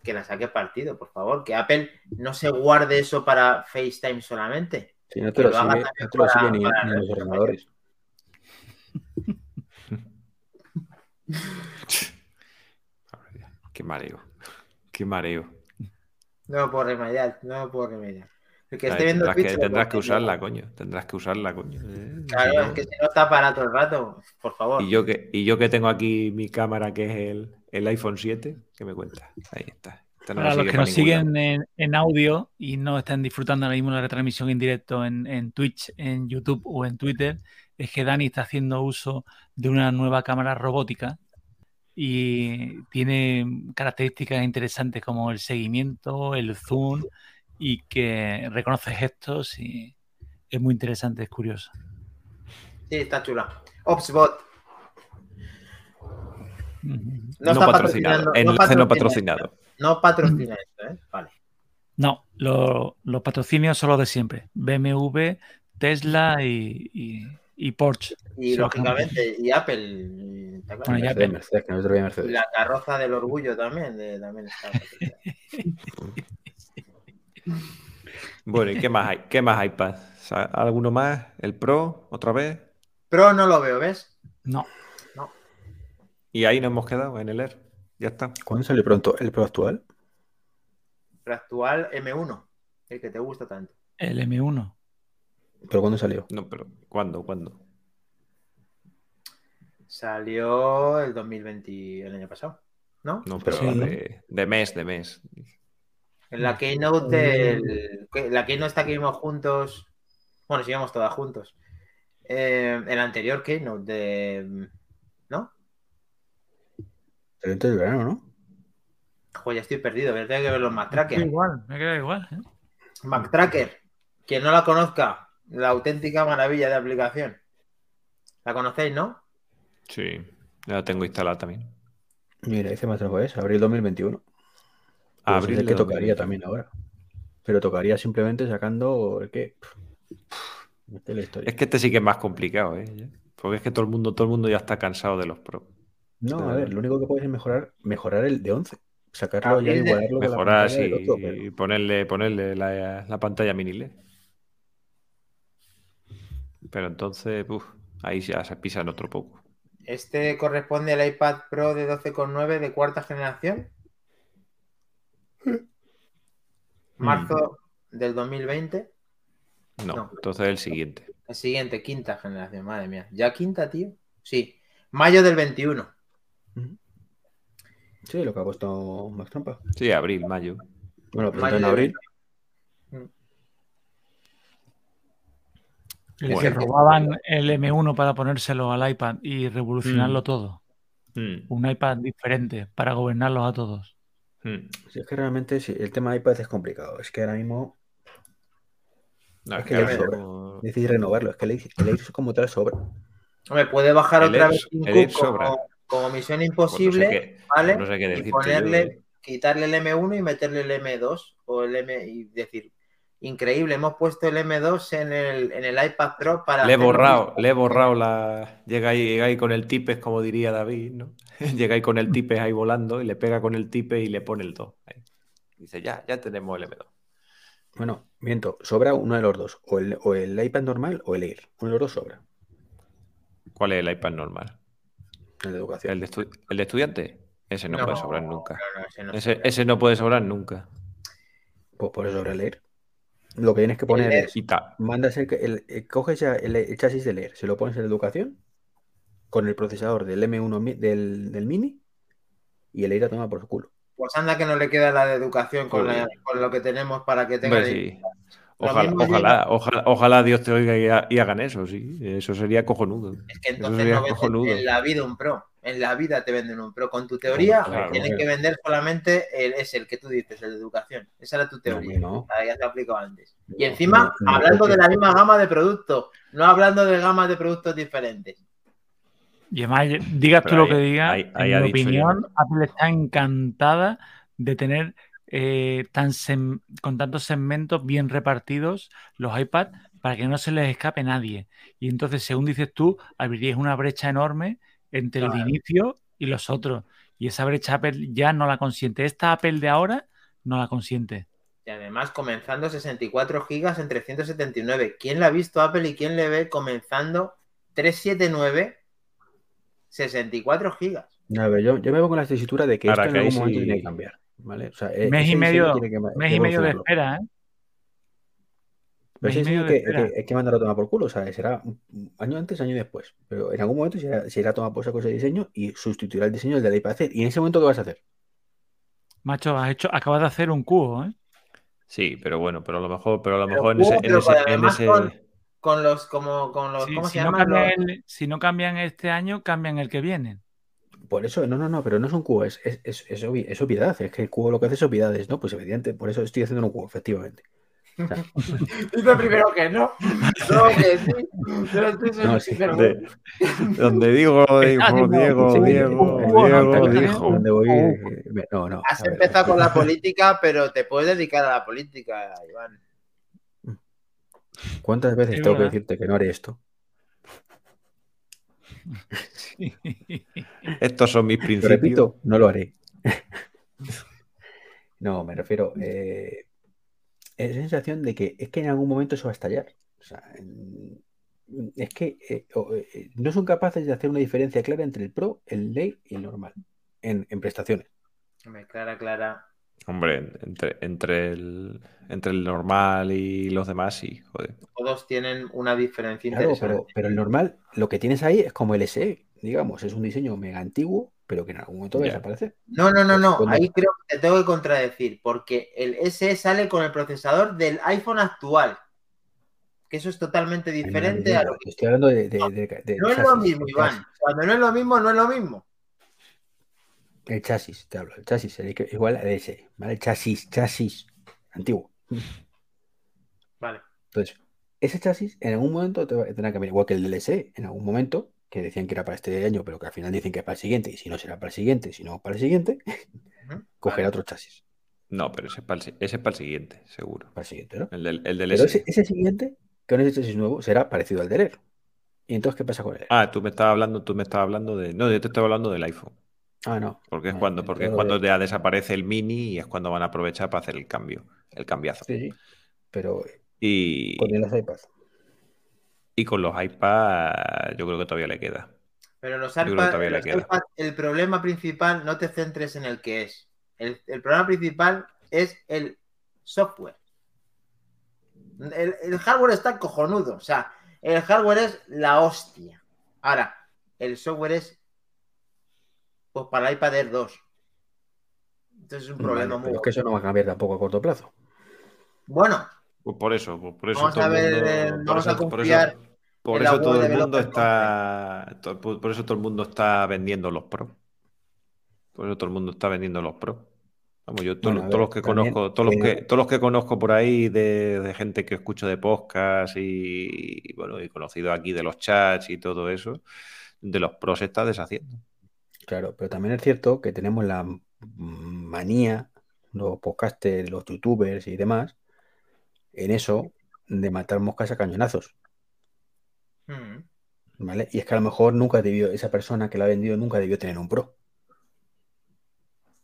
que la saque partido, por favor. Que Apple no se guarde eso para FaceTime solamente. Si no te lo lo sigue, no te lo para- sigue ni, para ni en los ordenadores. Qué mareo. Qué mareo. No lo puedo remediar, no lo puedo remediar. El que Ay, esté viendo tendrás que, tendrás que usarla, coño. Tendrás que usarla, coño. Eh, Claro, no- es que si no está para todo el rato, por favor. Y yo que, y yo que tengo aquí mi cámara, que es el, el iPhone 7, ¿qué me cuenta? Ahí está. Esta no Para los que nos siguen en, en audio y no están disfrutando ahora mismo la retransmisión en directo en, en Twitch, en YouTube o en Twitter, es que Dani está haciendo uso de una nueva cámara robótica y tiene características interesantes como el seguimiento, el zoom y que reconoce gestos y es muy interesante, es curioso. Sí, está chula. Opsbot. No, patrocinado. Enlace no patrocinado. No patrocina esto, ¿eh? Vale. No, los patrocinios son los de siempre. BMW, Tesla y, y, Porsche. Y lógicamente, y Apple. Bueno, y Apple. Mercedes, que no Mercedes. La carroza del orgullo también, de, también está. bueno, ¿y qué más hay? ¿Qué más iPad? ¿Alguno más? ¿El Pro? ¿Otra vez? Pro no lo veo, ¿ves? No. No. Y ahí nos hemos quedado en el Air. Ya está. ¿Cuándo salió pronto el Pro actual? Pro actual M1, el que te gusta tanto. El M1. ¿Pero cuándo salió? No, pero ¿cuándo? ¿Cuándo? Salió el 2020, el año pasado, ¿no? No, pero de, de, mes, de mes. En la Keynote del... La Keynote está que vimos juntos... Bueno, si íbamos todas juntos. Eh, el anterior Keynote de... ¿No? El del verano, ¿no? Joder, ya estoy perdido. Voy a tener que ver los MacTracker. Me igual, me queda igual. ¿eh? MacTracker. Quien no la conozca, la auténtica maravilla de aplicación. ¿La conocéis, no? Sí, la tengo instalada también. Mira, dice más es abril 2021. abril es el que tocaría también ahora. Pero tocaría simplemente sacando el que. Es que este sí que es más complicado, ¿eh? Porque es que todo el mundo, todo el mundo ya está cansado de los Pro. No, a ver, lo único que puedes es mejorar, mejorar el de 11. Sacarlo ya y igualarlo Mejorar, sí, y ponerle, ponerle la, la pantalla mini LED. Pero entonces, ahí ya se pisan otro poco. ¿Este corresponde al iPad Pro de 12,9 de cuarta generación? Mm. Marzo del 2020. No, entonces el siguiente. El siguiente, quinta generación, madre mía. ¿Ya quinta, tío? Sí. Mayo del 21. Sí, lo que ha puesto Max Trampa. Sí, abril, mayo. Bueno, pues en abril. Le robaban el M1 para ponérselo al iPad y revolucionarlo mm. todo. Mm. Un iPad diferente para gobernarlos a todos. Mm. es que realmente el tema de iPad es complicado. Es que ahora mismo. No, es, que, sobra. Decir renovarlo. Es que el es como tal sobra. Hombre, puede bajar otra vez como, misión imposible, ¿vale? No sé qué y ponerle, quitarle el M1 y meterle el M2 o el M y decir, increíble. Hemos puesto el M2 en el, en el iPad Pro para. Le he borrado, le he borrado la. Llega ahí, llega ahí con el tipes, como diría David, ¿no? llega ahí con el tipes ahí volando y le pega con el tipe y le pone el 2. Dice, ya, ya tenemos el M2. Bueno, miento, sobra uno de los dos. O el, o el iPad normal o el Air. Uno de los dos sobra. ¿Cuál es el iPad normal? El de educación. ¿El de, estudiante? Ese no, puede sobrar nunca. ese, ese, no puede sobrar nunca. Pues por eso sobra el Air. Lo que tienes que poner es, mandas el, el, eh, coges el, chasis de leer, se lo pones en educación con el procesador del M1 del, Mini y el a toma por su culo. Pues anda que no le queda la de educación con, lo que tenemos para que tenga. Ojalá, ojalá, ojalá, Dios te oiga y, hagan eso, sí. Eso sería cojonudo. Es que entonces no ves en la vida un pro. En la vida te venden un pro. Con tu teoría, tienen que vender solamente el, es el que tú dices, el de educación. Esa era tu teoría. No, Ya te aplicado antes. Y encima, hablando de la misma gama de productos, no hablando de gamas de productos diferentes. Y además, digas tú lo que digas, en mi opinión, Apple está encantada de tener eh, tan con tantos segmentos bien repartidos los iPads para que no se les escape nadie. Y entonces, según dices tú, abrirías una brecha enorme entre el inicio y los otros. Y esa brecha Apple ya no la consiente. Esta Apple de ahora no la consiente. Y además comenzando 64 gigas en 379. ¿Quién la ha visto Apple y quién le ve comenzando 379 64 gigas? A ver, yo, yo me pongo la tesitura de que esto en algún momento tiene que cambiar. E, mes y medio, mes y medio de espera, ¿eh? Pero sí, que, que, que mandar a tomar por culo, o sea, será año antes, año después. Pero en algún momento se irá, a tomar por saco ese diseño y sustituirá el diseño del de iPad Y en ese momento, ¿qué vas a hacer? Macho, has hecho, acabas de hacer un cubo, ¿eh? Sí, pero bueno, pero a lo mejor, pero a lo mejor en, ese, en, ese, Con, los, como, con los, ¿cómo si se llama? si no cambian este año, cambian el que viene. Por eso, no, no, no, pero no es un cubo, es, es, es, es obvi- es obviedad. Es que el cubo lo que hace es obviedades, ¿no? Pues evidente, por eso estoy haciendo un cubo, efectivamente. O sea, Dice primero que no. No, que sí. Yo estoy seguro, No, sí, pero de- bueno. Donde digo, Ah, Diego, sí, Diego, Diego, no, no, dijo. ¿dónde voy? Eh, No, no. Has ver, empezado con la política, pero te puedes dedicar a la política, Iván. ¿Cuántas veces Es tengo que decirte que no haré esto? Sí. Estos son mis principios. repito, no lo haré. No, me refiero. Eh, es sensación de que es que en algún momento eso va a estallar. O sea, en- es que eh, o- eh, no son capaces de hacer una diferencia clara entre el pro, el ley y el normal en, en prestaciones. Hombre, Clara, Clara. Hombre, entre, entre, el, entre el normal y los demás, sí, joder. Todos tienen una diferencia Claro, interesante. pero, pero el normal, lo que tienes ahí es como el SE, digamos, es un diseño mega antiguo, pero que en algún momento Ya. desaparecer. No, no, no, Pues no. cuando- Ahí creo que te tengo que contradecir, porque el SE sale con el procesador del iPhone actual. Que eso es totalmente diferente a lo que. Estoy hablando de, de- de- de No es lo mismo, Iván. Cuando no es lo mismo, no es lo mismo. El chasis, te hablo, el chasis, el igual al SE, ¿vale? El chasis, chasis, antiguo. Vale. Entonces, ese chasis en algún momento te va- tendrá que cambiar, igual que el del SE, en algún momento, que decían que era para este año, pero que al final dicen que es para el siguiente, y si no será para el siguiente, si no para el siguiente, cogerá otro chasis, No, pero ese es para el, si- ese es para el siguiente, seguro. para el siguiente, ¿no? El del, el del Pero ese, ese siguiente, con ese chasis nuevo, será parecido al del Air. ¿Y entonces qué pasa con Air? Ah, tú me estabas hablando, tú me estabas hablando de. No, yo te estaba hablando del iPhone. Ah, no. Porque es Vale, cuando, porque es cuando de- ya desaparece el mini y es cuando van a aprovechar para hacer el cambio, el cambiazo. Sí, sí. Pero Y, con el iPad. Y con los iPads, yo creo que todavía le queda. Pero los creo que iPad- todavía le los queda. iPad, el problema principal, no te centres en el que es. El, el problema principal es el software. El, el hardware está cojonudo. O sea, el hardware es la hostia. Ahora, el software es pues para el iPad Air 2. Entonces es un problema Vale, muy pero es que eso no va a cambiar tampoco a corto plazo. bueno. Pues por eso, pues por eso Vamos a ver, mundo- eh, vamos a confiar eso- por eso todo el mundo está, por por eso todo el mundo está vendiendo los Pro. Por eso todo el mundo está vendiendo los Pro. Vamos, yo to- Bueno, a todos ver, los que también, conozco, todos los que, todos los que conozco por ahí de, de gente que escucho de podcast y, y, bueno, y conocido aquí de los chats y todo eso, de los Pro se está deshaciendo. Claro, pero también es cierto que tenemos la manía, los podcasters, los youtubers y demás, en eso de matar moscas a cañonazos, Mm. ¿vale? Y es que a lo mejor nunca debió, esa persona que la ha vendido nunca debió tener un pro.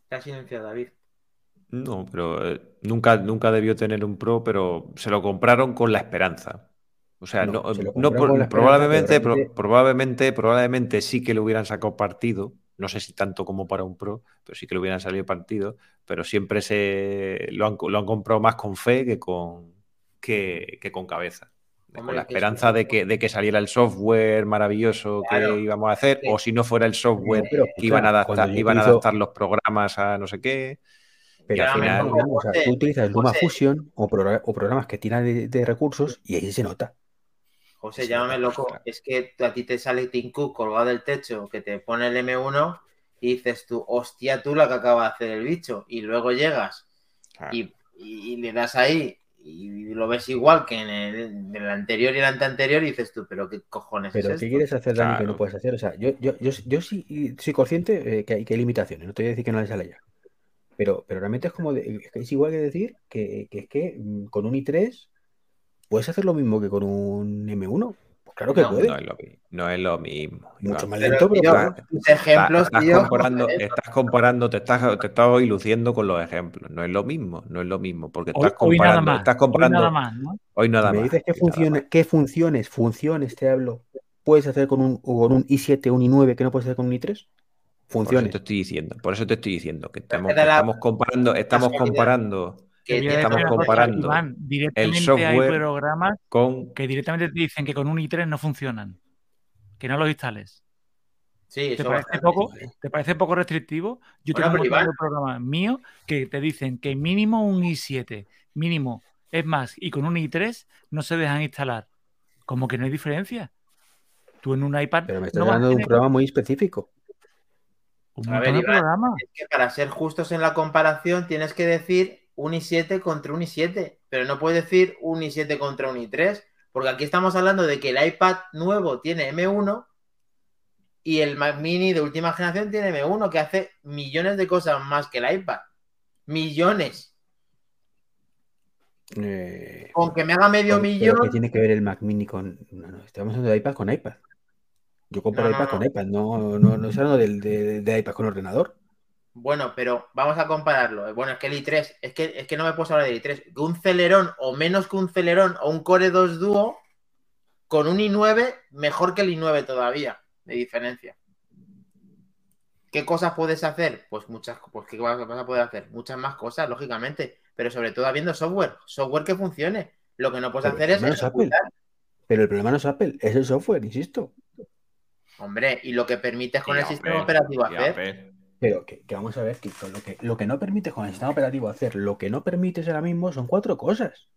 Te has silenciado, David. No, pero eh, nunca, nunca debió tener un Pro, pero se lo compraron con la esperanza. O sea, No, no, se por- probablemente, pro- probablemente, probablemente sí que le hubieran sacado partido. No sé si tanto como para un Pro, pero sí que le hubieran salido partido. Pero siempre se lo han, lo han comprado más con fe que con, que, que con cabeza. Hombre, con la esperanza de que, de que saliera el software maravilloso Claro. que íbamos a hacer, Sí. o si no fuera el software, No, pero, que iban a adaptar, iban a adaptar los programas a no sé qué. Pero al al final- o sea, tú utilizas Luma José. Fusion o, progra- o programas que tiran de, de recursos y ahí se nota. José, llámame loco. claro. Es que a ti te sale Tim Cook colgado del techo, que te pone el M1 y dices tú, hostia, tú la que acaba de hacer el bicho. Y luego llegas Claro. y, y- y le das ahí y lo ves igual que en el, en el anterior y el anteanterior y dices tú, pero qué cojones Pero es ¿qué esto? quieres hacer, Dani, que no puedes hacer? O sea, yo, yo, yo, yo sí soy consciente eh, que, hay, que hay limitaciones, no te voy a decir que no les sale ya. Pero, pero realmente es como de- es que es igual que decir que, que es que mm, con un i3 puedes hacer lo mismo que con un M1. Claro que No, puede. No es lo, mi- no es lo mismo. Mucho más Pero, lento, pero tío, tus ejemplos, estás, tío, comparando, estás comparando, te estás, te estás hoy luciendo con los ejemplos. No es lo mismo, no es lo mismo, porque Hoy, estás hoy nada comparando, más. estás hoy comparando nada más, ¿no? hoy nada me más, dices qué, hoy nada funcione- más. qué funciones, funciones te hablo, puedes hacer con un, con un i7, un i9 que no puedes hacer con un i3. Por eso Funciones. te estoy diciendo, por eso te estoy diciendo que estamos, estamos comparando, estamos comparando que estamos comparando Iván, directamente hay software programas con que directamente te dicen que con un i3 no funcionan. Que no los instales. Sí, ¿Te eso parece, poco, ¿Te parece poco restrictivo? Yo Bueno, tengo un programas míos que te dicen que mínimo un i7, mínimo. Es más, y con un i3 no se dejan instalar. Como que no hay diferencia. Tú en un iPad Pero me estás no hablando de un programa muy específico. Un A ver, Iván, programas. es que para ser justos en la comparación tienes que decir un i7 contra un i7, pero no puedes decir un i7 contra un i3, porque aquí estamos hablando de que el iPad nuevo tiene M1 y el Mac Mini de última generación tiene M1, que hace millones de cosas más que el iPad. Millones. Eh, Con que me haga medio millón. ¿qué tiene que ver el Mac Mini con.? No, no, estamos hablando de iPad con iPad. Yo compro No, iPad no. con iPad, no, no, no estoy hablando del, de, de iPad con ordenador. Bueno, pero vamos a compararlo. Bueno, es que el i3, es que, es que no me puedo hablar del i3. Que un Celerón o menos que un Celerón o un Core 2 Duo con un i9 mejor que el i9 todavía, de diferencia. ¿Qué cosas puedes hacer? Pues muchas, pues ¿qué vas a poder hacer? Muchas más cosas, lógicamente, pero sobre todo habiendo software, software que funcione. Lo que no puedes Pero hacer es no es Apple. ejecutar. Pero el problema no es Apple, es el software, insisto. Hombre, y lo que permites con Y el sistema operativo hacer. Apple. Pero que, vamos a ver que lo que lo que no permite con el sistema operativo hacer, lo que no permites ahora mismo son cuatro cosas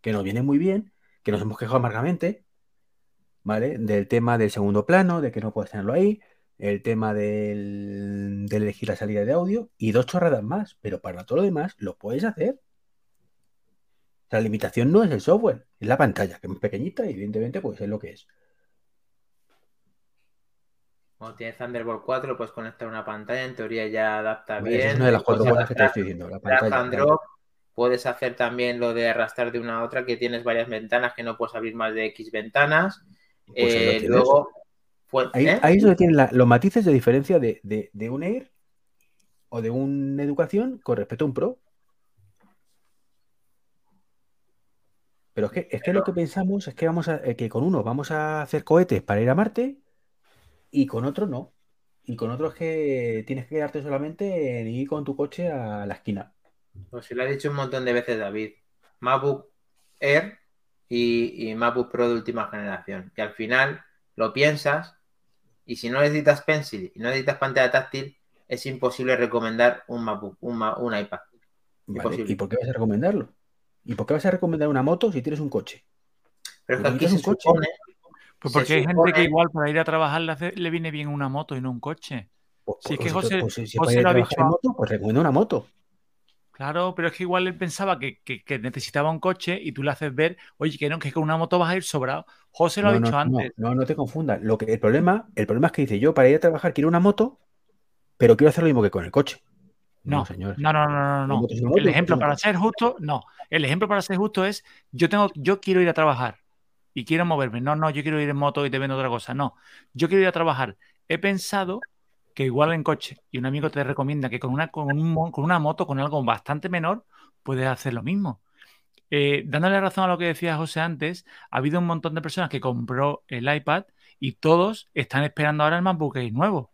que nos vienen muy bien, que nos hemos quejado amargamente, ¿vale? Del tema del segundo plano, de que no puedes tenerlo ahí, el tema del, de elegir la salida de audio y dos chorradas más, pero para todo lo demás lo puedes hacer. La limitación no es el software, es la pantalla, que es pequeñita y evidentemente pues es lo que es. Cuando tienes Thunderbolt 4, lo puedes conectar a una pantalla, en teoría ya adapta bien. es una de las cuatro puedes cosas que te estoy diciendo, la pantalla. drop. Puedes hacer también lo de arrastrar de una a otra, que tienes varias ventanas, que no puedes abrir más de X ventanas. Pues Eh, luego, pues, Ahí, ¿eh? ahí es donde tienen la- los matices de diferencia de, de- de un Air o de una educación con respecto a un Pro. Pero es que, es que lo que pensamos es que vamos a, eh, que con uno vamos a hacer cohetes para ir a Marte y con otro no. Y con otro es que tienes que quedarte solamente en ir con tu coche a la esquina. Pues se lo ha dicho un montón de veces David. MacBook Air y, y MacBook Pro de última generación. Que al final lo piensas y si no necesitas Pencil y no necesitas pantalla táctil, es imposible recomendar un MacBook, un, iPad. ¿Y por qué vas a recomendarlo? ¿Y por qué vas a recomendar una moto si tienes un coche? Pero es que aquí se un coche. Pues porque hay gente que igual para ir a trabajar le, viene bien una moto y no un coche. Pues, Sí, es que José- pues, si- si José lo ha dicho moto, pues recomienda una moto. Claro, pero es que igual él pensaba que, que- que necesitaba un coche y tú le haces ver, oye, que no, que con una moto vas a ir sobrado. José lo ha dicho no, antes. no, no te confundas. Lo que, el problema, el problema es que dice yo para ir a trabajar quiero una moto, pero quiero hacer lo mismo que con el coche. No, señor. no, no, no, no, El ejemplo para ser justo, no. El ejemplo para ser justo es, yo tengo, yo quiero ir a trabajar quiero moverme. No, no, yo quiero ir en moto y te vendo otra cosa. No, yo quiero ir a trabajar. He pensado que igual en coche y un amigo te recomienda que con una, con un con una moto, con algo bastante menor, puedes hacer lo mismo. Eh, dándole razón a lo que decía José antes, ha habido un montón de personas que compró el iPad y todos están esperando ahora el MacBook Air nuevo.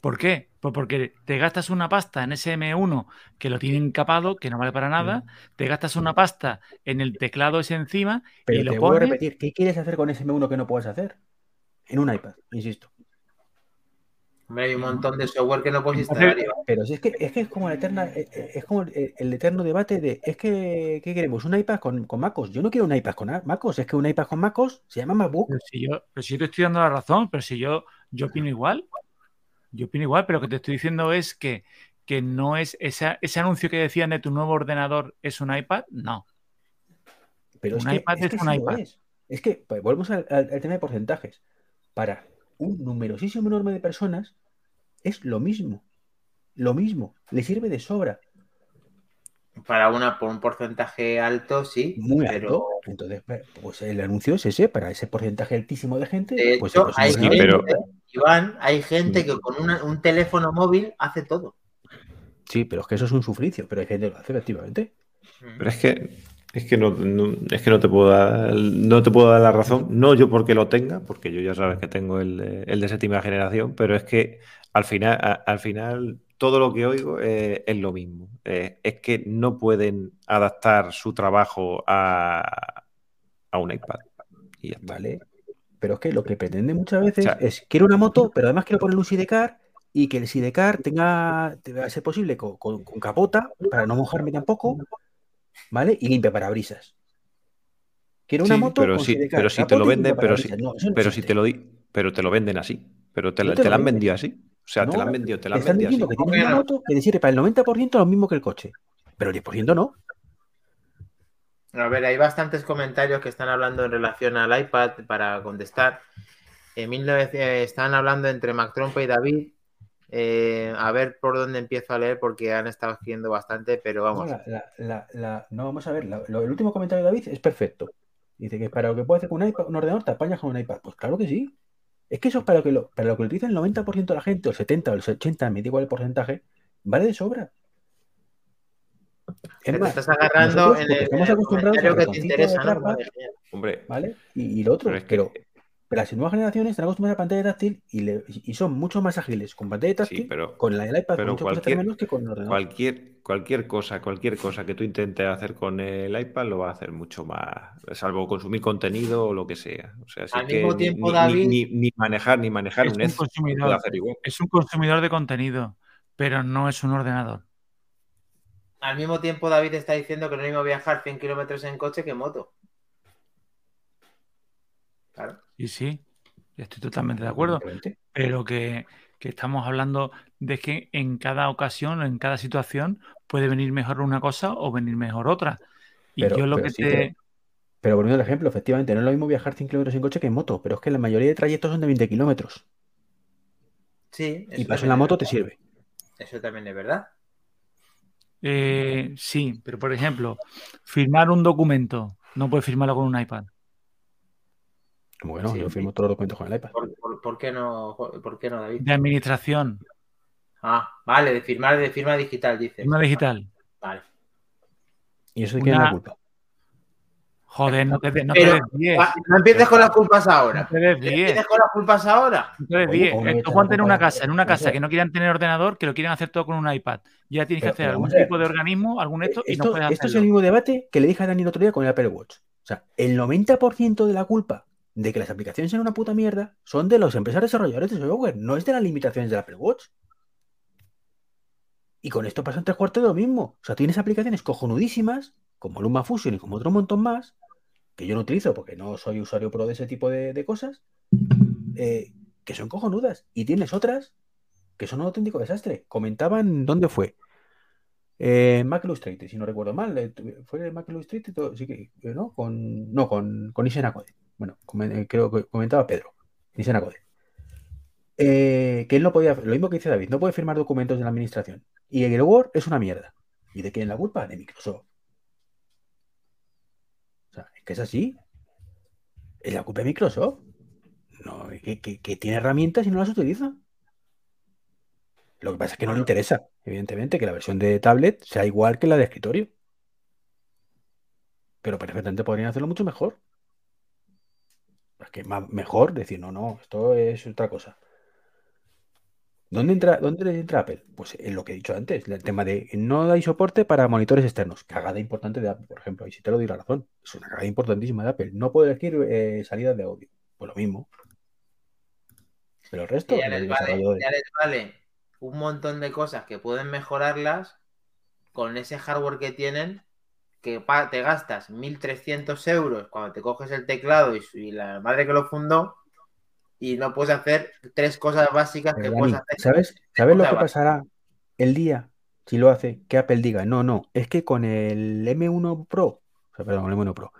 ¿Por qué? Pues porque te gastas una pasta en ese M1 que lo tiene encapado, que no vale para nada, te gastas una pasta en el teclado ese encima Pero y lo te a pones. repetir, ¿qué quieres hacer con ese M1 que no puedes hacer? En un iPad, insisto. hombre, hay un montón de software que no puedes instalar. Pero si es que es que es como la eterna, eh, eh, es como el, el eterno debate de es que ¿qué queremos? ¿Un iPad con, con MacOS? Yo no quiero un iPad con MacOS, es que un iPad con MacOS se llama MacBook. Pero si yo, pero si yo te estoy dando la razón, pero si yo, yo opino igual, yo opino igual, pero lo que te estoy diciendo es que, que no es esa- ese anuncio que decían de tu nuevo ordenador es un iPad, no. Pero es Un que, iPad es es que un sí iPad. es. Es que pues, volvemos al, al- al tema de porcentajes. Para un numerosísimo enorme de personas es lo mismo. Lo mismo. Le sirve de sobra. Para una, por un porcentaje alto, sí. Muy pero alto. Entonces, pues el anuncio es ese, para ese porcentaje altísimo de gente. de pues, hecho, pues, hay gente, pero- Iván, hay gente Sí. que con una- un teléfono móvil hace todo. Sí, pero es que eso es un sufricio, pero hay gente que lo hace efectivamente. Pero es que, es que no, no- es que no te puedo dar, no te puedo dar la razón. No yo porque lo tenga, porque yo ya sabes que tengo el, de- el de séptima generación, pero es que al final, a- al final todo lo que oigo eh, es lo mismo. Eh, es que no pueden adaptar su trabajo a, a un iPad. Y ya está. ¿Vale? Pero es que lo que pretende muchas veces O sea- es quiero una moto, pero además quiero poner un sidecar y que el sidecar tenga, a ser posible con, con- con capota para no mojarme tampoco, ¿vale? Y limpia parabrisas. Quiero una Sí, moto pero con sí, sidecar, pero si te lo venden, pero si. No, no pero si te lo di, pero te lo venden así. Pero te, te te lo la han vendido así. Sea, te No, la han vendido, te la han vendido así. que tienes una moto que te sirve para el 90% lo mismo que el coche. Pero el 10% no. A ver, hay bastantes comentarios que están hablando en relación al iPad para contestar. En 19 eh, están hablando entre Mac Trompa y David. Eh, a ver por dónde empiezo a leer porque han estado escribiendo bastante, pero No, vamos. la- la- la- la- no, vamos a ver. la- lo- el último comentario de David es perfecto. Dice que para lo que puede hacer con un, iPad, un ordenador te apañas con un iPad. Pues claro que sí. Es que eso es para lo que lo, para lo que lo utiliza el 90% de la gente, o el 70 o el 80, me da igual el porcentaje, vale de sobra. Es te más, estás agarrando nosotros, en el, estamos acostumbrados comentario al que te interesa, de ¿no? trampa. Vale, genial. Hombre, ¿vale? Y, y lo otro, pero es que pero, pero las nuevas generaciones están acostumbradas a pantalla táctil y, le- y son mucho más ágiles con pantalla táctil sí, pero con la del iPad, pero cualquier- menos que con el ordenador. cualquier, cualquier cosa, cualquier cosa que tú intentes hacer con el iPad lo va a hacer mucho más, salvo consumir contenido o lo que sea. O sea, Al que mismo ni- tiempo, ni, David- ni- ni manejar, ni manejar Es un consumidor. hacer igual. Es un consumidor de contenido, pero no es un ordenador. Al mismo tiempo, David está diciendo que no es lo mismo viajar 100 kilómetros en coche que en moto. Claro. Y sí, estoy totalmente de acuerdo. Pero que, que estamos hablando de que en cada ocasión, en cada situación, puede venir mejor una cosa o venir mejor otra. Y Pero- yo lo que sí, te... pero- Pero volviendo al ejemplo, efectivamente, no es lo mismo viajar 100 kilómetros en coche que en moto, pero es que la mayoría de trayectos son de 20 kilómetros. Sí, Y eso para eso también en la moto te sirve. Eso también es verdad. eh, sí, pero por ejemplo, firmar un documento, no puedes firmarlo con un iPad. Como que no, Sí, yo sí. firmo todos los documentos con el iPad. ¿Por, por- por qué no, por qué no, David? De administración, Ah, vale, de firmar de firma digital, dices. firma digital. Vale. ¿Y eso de quién es la Una- culpa? Joder, no te, no Pero- te desvíes. No empieces con las culpas No ahora. te No desvíes. empieces con las culpas ahora. no te desvíes. ¿cómo no Esto echas ponte en una casa, en una casa que no quieran tener ordenador, que lo quieran hacer todo con un iPad. Ya tienes que hacer pero algún tipo de organismo, algún esto, y no Esto, puedes esto es hacerlo. el mismo debate que le dije a Dani el otro día con el Apple Watch. O sea, el 90% de la culpa de que las aplicaciones sean una puta mierda son de los empresarios desarrolladores de software, no es de las limitaciones del Apple Watch. Y con esto pasa en tres cuartos de lo mismo. O sea, tienes aplicaciones cojonudísimas, como Luma Fusion y como otro montón más, que yo no utilizo porque no soy usuario pro de ese tipo de, cosas, eh, que son cojonudas. Y tienes otras que son un auténtico desastre. Comentaban dónde fue. Eh, Mac Illustrated, si no recuerdo mal. eh, ¿Fue Mac Illustrated? Sí que, ¿no? Con, no, con, con. Bueno, eh, creo que comentaba Pedro. Isen Acode. Eh, que él no podía, lo mismo que dice David, no puede firmar documentos de la administración. Y el Word es una mierda. ¿Y de quién es la culpa? De Microsoft. O sea, es que es así. Es la culpa de Microsoft. No, que, que- que tiene herramientas y no las utiliza. Lo que pasa es que no le interesa, evidentemente, que la versión de tablet sea igual que la de escritorio. Pero perfectamente podrían hacerlo mucho mejor. Que más, mejor decir, no, no, esto es otra cosa. ¿Dónde entra, dónde entra Apple? Pues en lo que he dicho antes, el tema de no hay soporte para monitores externos. Cagada importante de Apple, por ejemplo. Y si te lo doy la razón, es una cagada importantísima de Apple. No puedo elegir eh, salidas de audio. Pues lo mismo. Pero el resto, les, vale, ya les vale un montón de cosas que pueden mejorarlas con ese hardware que tienen, que te gastas 1.300 euros cuando te coges el teclado y, la madre que lo fundó y no puedes hacer tres cosas básicas que Pero, puedes hacer. ¿sabes, ¿sabes lo que básica. pasará el día si lo hace que Apple diga, no, no, es que con el M1 Pro, o sea, perdón, el M1 Pro,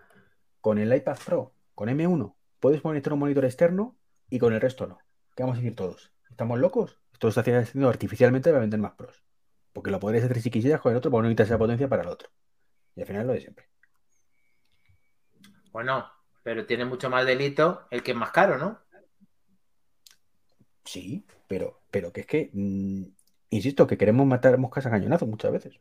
con el iPad Pro, con M1, puedes monitorear un monitor externo y con el resto no. ¿Qué vamos a decir todos? ¿Estamos locos? Esto lo está haciendo artificialmente para vender más pros. Porque lo podrías hacer si quisieras con el otro, porque no necesitas esa potencia para el otro. Y al final lo de siempre. Bueno, pero tiene mucho más delito el que es más caro, ¿no? Sí, pero, pero que es que, mm, insisto, que queremos matar moscas a cañonazos muchas veces.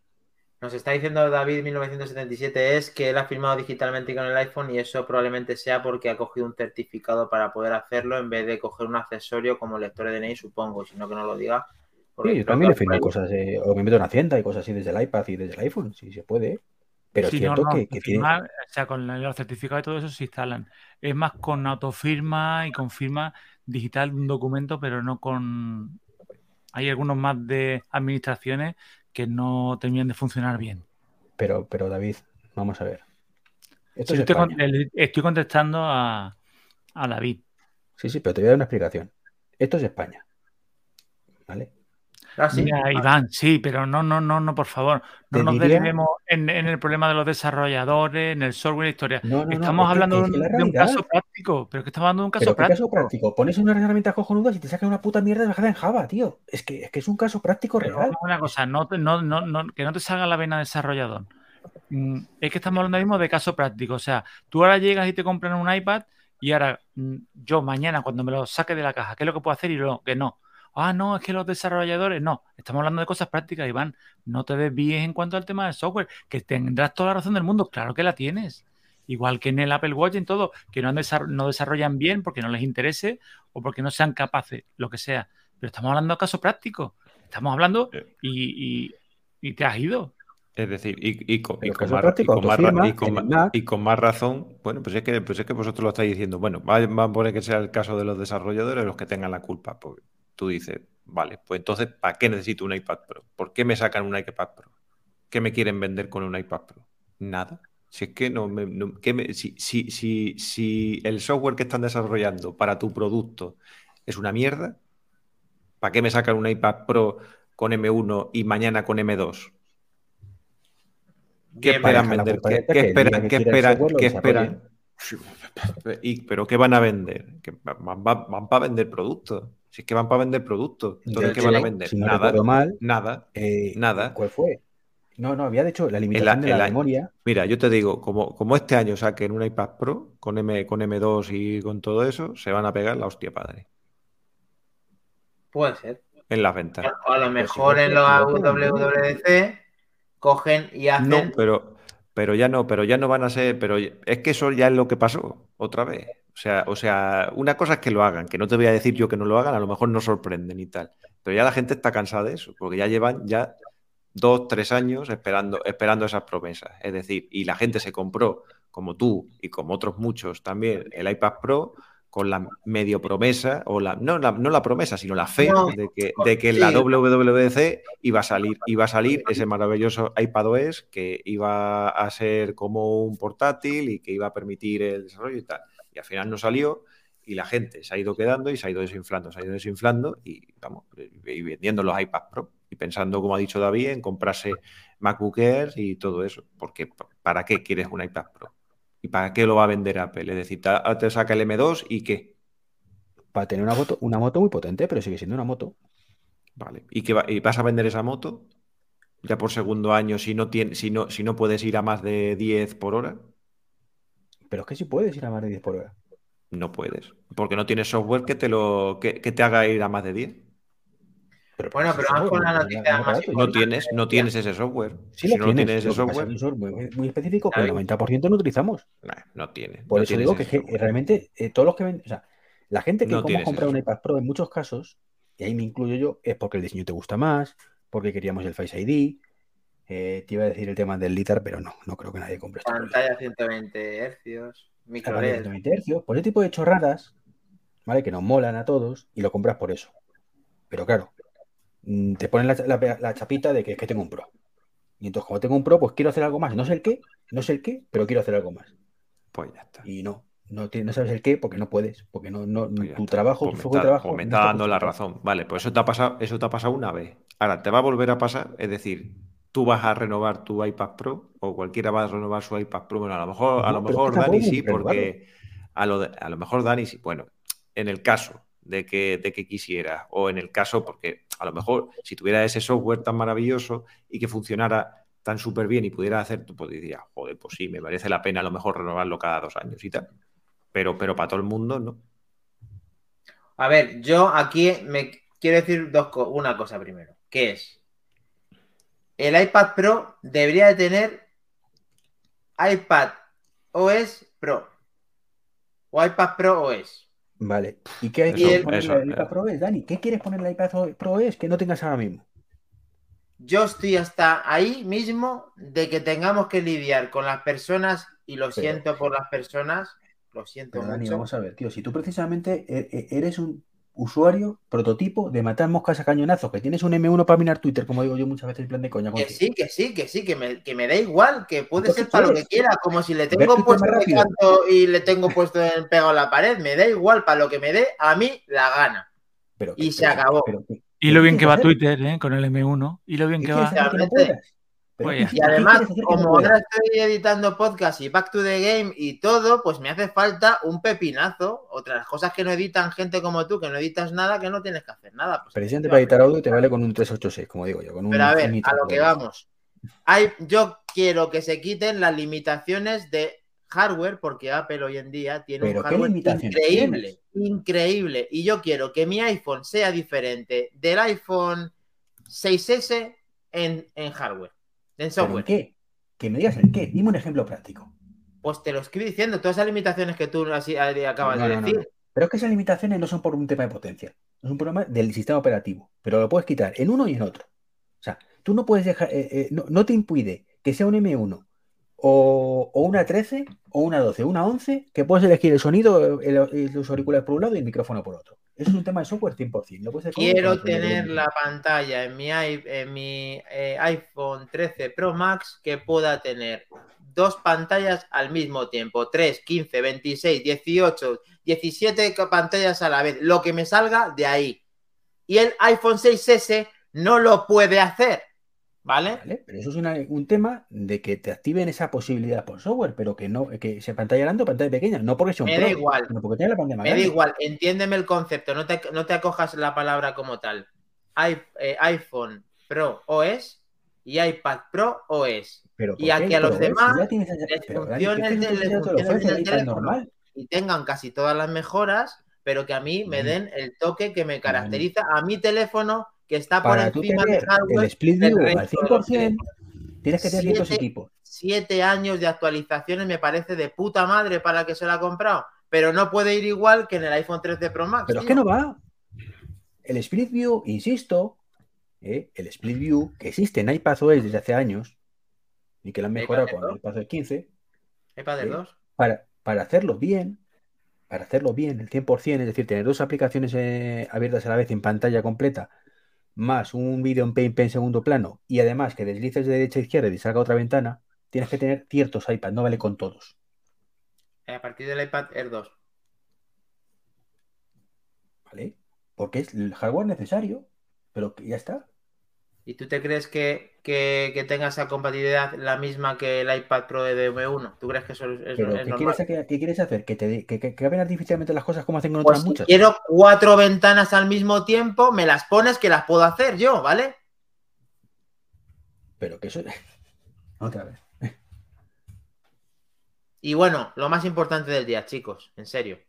Nos está diciendo David 1977 es que él ha firmado digitalmente con el iPhone y eso probablemente sea porque ha cogido un certificado para poder hacerlo en vez de coger un accesorio como lector de DNI, supongo, si no que no lo diga. Sí, yo también he firmado cosas, eh, o me meto en Hacienda y cosas así desde el iPad y desde el iPhone, si se puede. Pero Sí, es no, cierto no, que, que tiene. firmar, o sea, con los certificados y todo eso se instalan. Es más con autofirma y con firma digital de un documento, pero no con. Hay algunos más de administraciones que no terminan de funcionar bien. Pero, pero David, vamos a ver. Esto Sí, es estoy, con- estoy contestando a, a David. Sí, sí, pero te voy a dar una explicación. Esto es España. ¿vale? Ah, sí. Mira, Iván, sí, pero no, no, no, no, por favor, no nos diría- derivemos en, en el problema de los desarrolladores, en el software, la historia. No, no, no, estamos hablando es de un, de caso práctico, pero es que estamos hablando de un caso Pero ¿qué práctico. caso práctico? Pones unas herramientas cojonudas y te sacan una puta mierda bajada en Java, tío. Es que es, que es un caso práctico Pero real. una cosa, no, no, no, no- que no te salga la vena desarrollador. Mm, Es que estamos hablando mismo de caso práctico. O sea, tú ahora llegas y te compran un iPad y ahora mm, yo mañana cuando me lo saque de la caja, ¿qué es lo que puedo hacer? Y lo que no. Ah, no, es que los desarrolladores, no. Estamos hablando de cosas prácticas, Iván. No te desvíes en cuanto al tema del software, que tendrás toda la razón del mundo. Claro que la tienes. Igual que en el Apple Watch y en todo, que no, han desar- no desarrollan bien porque no les interese o porque no sean capaces, lo que sea. Pero estamos hablando de caso práctico. Estamos hablando Eh. y, y- y te has ido. Es decir, y, y con, y más, y con más con y con razón, bueno, pues es que, pues es que vosotros lo estáis diciendo. Bueno, va, va a poner que sea el caso de los desarrolladores los que tengan la culpa. Pues tú dices, vale, pues entonces, ¿para qué necesito un iPad Pro? ¿Por qué me sacan un iPad Pro? ¿Qué me quieren vender con un iPad Pro? Nada. Si es que no me. no- ¿qué me- si, si, si, si el software que están desarrollando para tu producto es una mierda, ¿para qué me sacan un iPad Pro con M1 y mañana con M2? ¿Qué esperan vender? ¿Qué, esperan? ¿Qué esperan? ¿Qué esperan? Y, ¿Pero qué van a vender? Que van, van para vender productos. Si es que van para vender productos. Entonces, ¿qué van a vender? Si no Nada. mal, Nada. eh, Nada. ¿cuál fue? No, no, había de hecho la limitación de el la año. memoria. Mira, yo te digo, como, como este año saquen un iPad Pro con, M, con M2 y con todo eso, se van a pegar la hostia padre. Puede ser. En las ventas. O a lo mejor en sí. WWDC cogen y hacen. No, pero, pero ya no, pero ya no van a ser, pero es que eso ya es lo que pasó otra vez. O sea, o sea, una cosa es que lo hagan, que no te voy a decir yo que no lo hagan, a lo mejor no sorprenden y tal. Pero ya la gente está cansada de eso, porque ya llevan ya dos, tres años esperando, esperando esas promesas. Es decir, y la gente se compró, como tú y como otros muchos también, el iPad Pro con la medio promesa, o la, no, la, no la promesa, sino la fe No, de que, de que la. WWDC iba a salir, iba a salir ese maravilloso iPadOS que iba a ser como un portátil y que iba a permitir el desarrollo y tal. Y al final no salió y la gente se ha ido quedando y se ha ido desinflando, se ha ido desinflando y vamos, y vendiendo los iPad Pro y pensando, como ha dicho David, en comprarse MacBook Air y todo eso. Porque ¿para qué quieres un iPad Pro? ¿Y para qué lo va a vender Apple? Es decir, te, te saca el M2 y qué. Para tener una moto, una moto muy potente, pero sigue siendo una moto. Vale. ¿Y, qué va, y vas a vender esa moto ya por segundo año si no, tiene, si, no, si no puedes ir a más de 10 por hora? Pero es que sí puedes ir a más de 10 por hora. No puedes. Porque no tienes software que te, lo, que, que te haga ir a más de 10. Pero, Bueno, pero vamos con la noticia más No tienes, no tienes ese software. Sí si lo no tienes, tienes ese software, es un software muy, muy específico que el Claro. 90% no utilizamos. nah, no tienes. Por no eso digo que, software. realmente eh, todos los que ven, o sea, la gente que No tienes comprado un iPad Pro en muchos casos, y ahí me incluyo yo, es porque el diseño te gusta más, porque queríamos el Face ID. Eh, te iba a decir el tema del LITAR, pero no, no creo que nadie compre esto. Pantalla 120 hercios, micro Pantalla de LED. 120 hercios, por ese tipo de chorradas, ¿vale? Que nos molan a todos y lo compras por eso. Pero claro, mm, te ponen la, la- la chapita de que es que tengo un Pro. Y entonces, como tengo un Pro, pues quiero hacer algo más. No sé el qué, no sé el qué, pero quiero hacer algo más. Pues ya está. Y no, no, no sabes el qué porque no puedes, porque no, no, Pues tu está. trabajo, Pues tu me foco de trabajo. pues me está dando la razón. Vale, pues eso te ha pasado, eso te ha pasado una vez. Ahora, te va a volver a pasar, es decir, tú vas a renovar tu iPad Pro o cualquiera va a renovar su iPad Pro. Bueno, a lo mejor, a No, lo mejor Dani sí, porque a lo, de- a lo mejor Dani sí. Bueno, en el caso de que, de que quisiera, o en el caso, porque a lo mejor si tuviera ese software tan maravilloso y que funcionara tan súper bien y pudiera hacer, tú pues dirías, joder, pues sí, me merece la pena a lo mejor renovarlo cada dos años y tal. Pero, pero para todo el mundo, no. A ver, yo aquí me quiero decir dos co- una cosa primero, que es el iPad Pro debería de tener iPad OS Pro o iPad Pro OS. Vale. ¿Y qué Y quieres el- iPad. Pro es, Dani? ¿Qué quieres ponerle al iPad Pro es que no tengas ahora mismo? Yo estoy hasta ahí mismo de que tengamos que lidiar con las personas y lo Pero- siento por las personas, lo siento Pero Dani, mucho. vamos a ver, tío, si tú precisamente e- e- eres un usuario prototipo de matar moscas a cañonazos, que tienes un M1 para minar Twitter, como digo yo muchas veces en plan de coña Que sí, que sí, que sí, que me, que me da igual, que puede Entonces ser para lo que quiera, como si le tengo puesto rápido. canto y le tengo puesto en pegado a la pared, me da igual para lo que me dé a mí la gana. Pero, Y se pero- acabó. pero que- Y lo bien que va Twitter, ¿eh? Con el M1. Y lo bien que va. Y además, como ahora estoy editando podcast y Back to the Game y todo, pues me hace falta un pepinazo. Otras cosas que no editan gente como tú, que no editas nada, que no tienes que hacer nada. Pues, Presidente para editar audio te vale con un 386, como digo yo. Con Pero a ver, a lo que vamos. Hay, yo quiero que se quiten las limitaciones de hardware, porque Apple hoy en día tiene un hardware increíble, increíble. Y yo quiero que mi iPhone sea diferente del iPhone 6S en, en hardware, en software. qué? Que me digas el qué. Dime un ejemplo práctico. Pues te lo estoy diciendo, todas esas limitaciones que tú así acabas de decir. Pero es que esas limitaciones no son por un tema de potencia, es un problema del sistema operativo, pero lo puedes quitar en uno y en otro. O sea, tú no puedes dejar, eh, eh, no, te impide que sea un M1 o, una 13 o una 12, una 11, que puedes elegir el sonido, los auriculares por un lado y el micrófono por otro. Eso es un tema de software 100%. Quiero tener la pantalla en mi, en mi eh, iPhone 13 Pro Max que pueda tener dos pantallas al mismo tiempo, 3, 15, 26, 18, 17 pantallas a la vez, lo que me salga de ahí. Y el iPhone 6S no lo puede hacer. ¿Vale? Pero eso es un tema de que te activen esa posibilidad por software, pero que no, que se pantalla grande o pantalla pequeña, no porque sea un Me da igual. porque la pantalla Me da igual, entiéndeme el concepto, no te, no te acojas la palabra como tal. Hay, eh, iPhone Pro OS y iPad Pro OS. y aquí a los demás les funcione el, teléfono y tengan casi todas las mejoras, pero que a mí me den el toque que me caracteriza a mi teléfono que está por encima de hardware. El split view al 100%, tienes que tener ciertos equipos. Siete años de actualizaciones me parece de puta madre para que se la ha comprado, pero no puede ir igual que en el iPhone 13 Pro Max. Pero es que no va. El split view, insisto, ¿eh? el split view que existe en iPadOS desde hace años y que lo han mejorado con el iPadOS 15. iPad ¿eh? 2. Para, para hacerlo bien, para hacerlo bien, el 100%, es decir, tener dos aplicaciones eh, abiertas a la vez en pantalla completa más un vídeo en Paint en segundo plano y además que deslices de derecha a izquierda y salga otra ventana, tienes que tener ciertos iPads, no vale con todos. Eh, a partir del iPad Air 2. ¿Vale? Porque es el hardware necesario, pero ya está. ¿Y tú te crees que, que, tenga esa compatibilidad la misma que el iPad Pro de M1? ¿Tú crees que eso es, ¿qué, normal? Quieres, ¿Qué quieres hacer? ¿Que, te, que, que, artificialmente las cosas como hacen con pues otras muchas? quiero cuatro ventanas al mismo tiempo, me las pones que las puedo hacer yo, ¿vale? Pero que eso... Otra vez. Y bueno, lo más importante del día, chicos, en serio.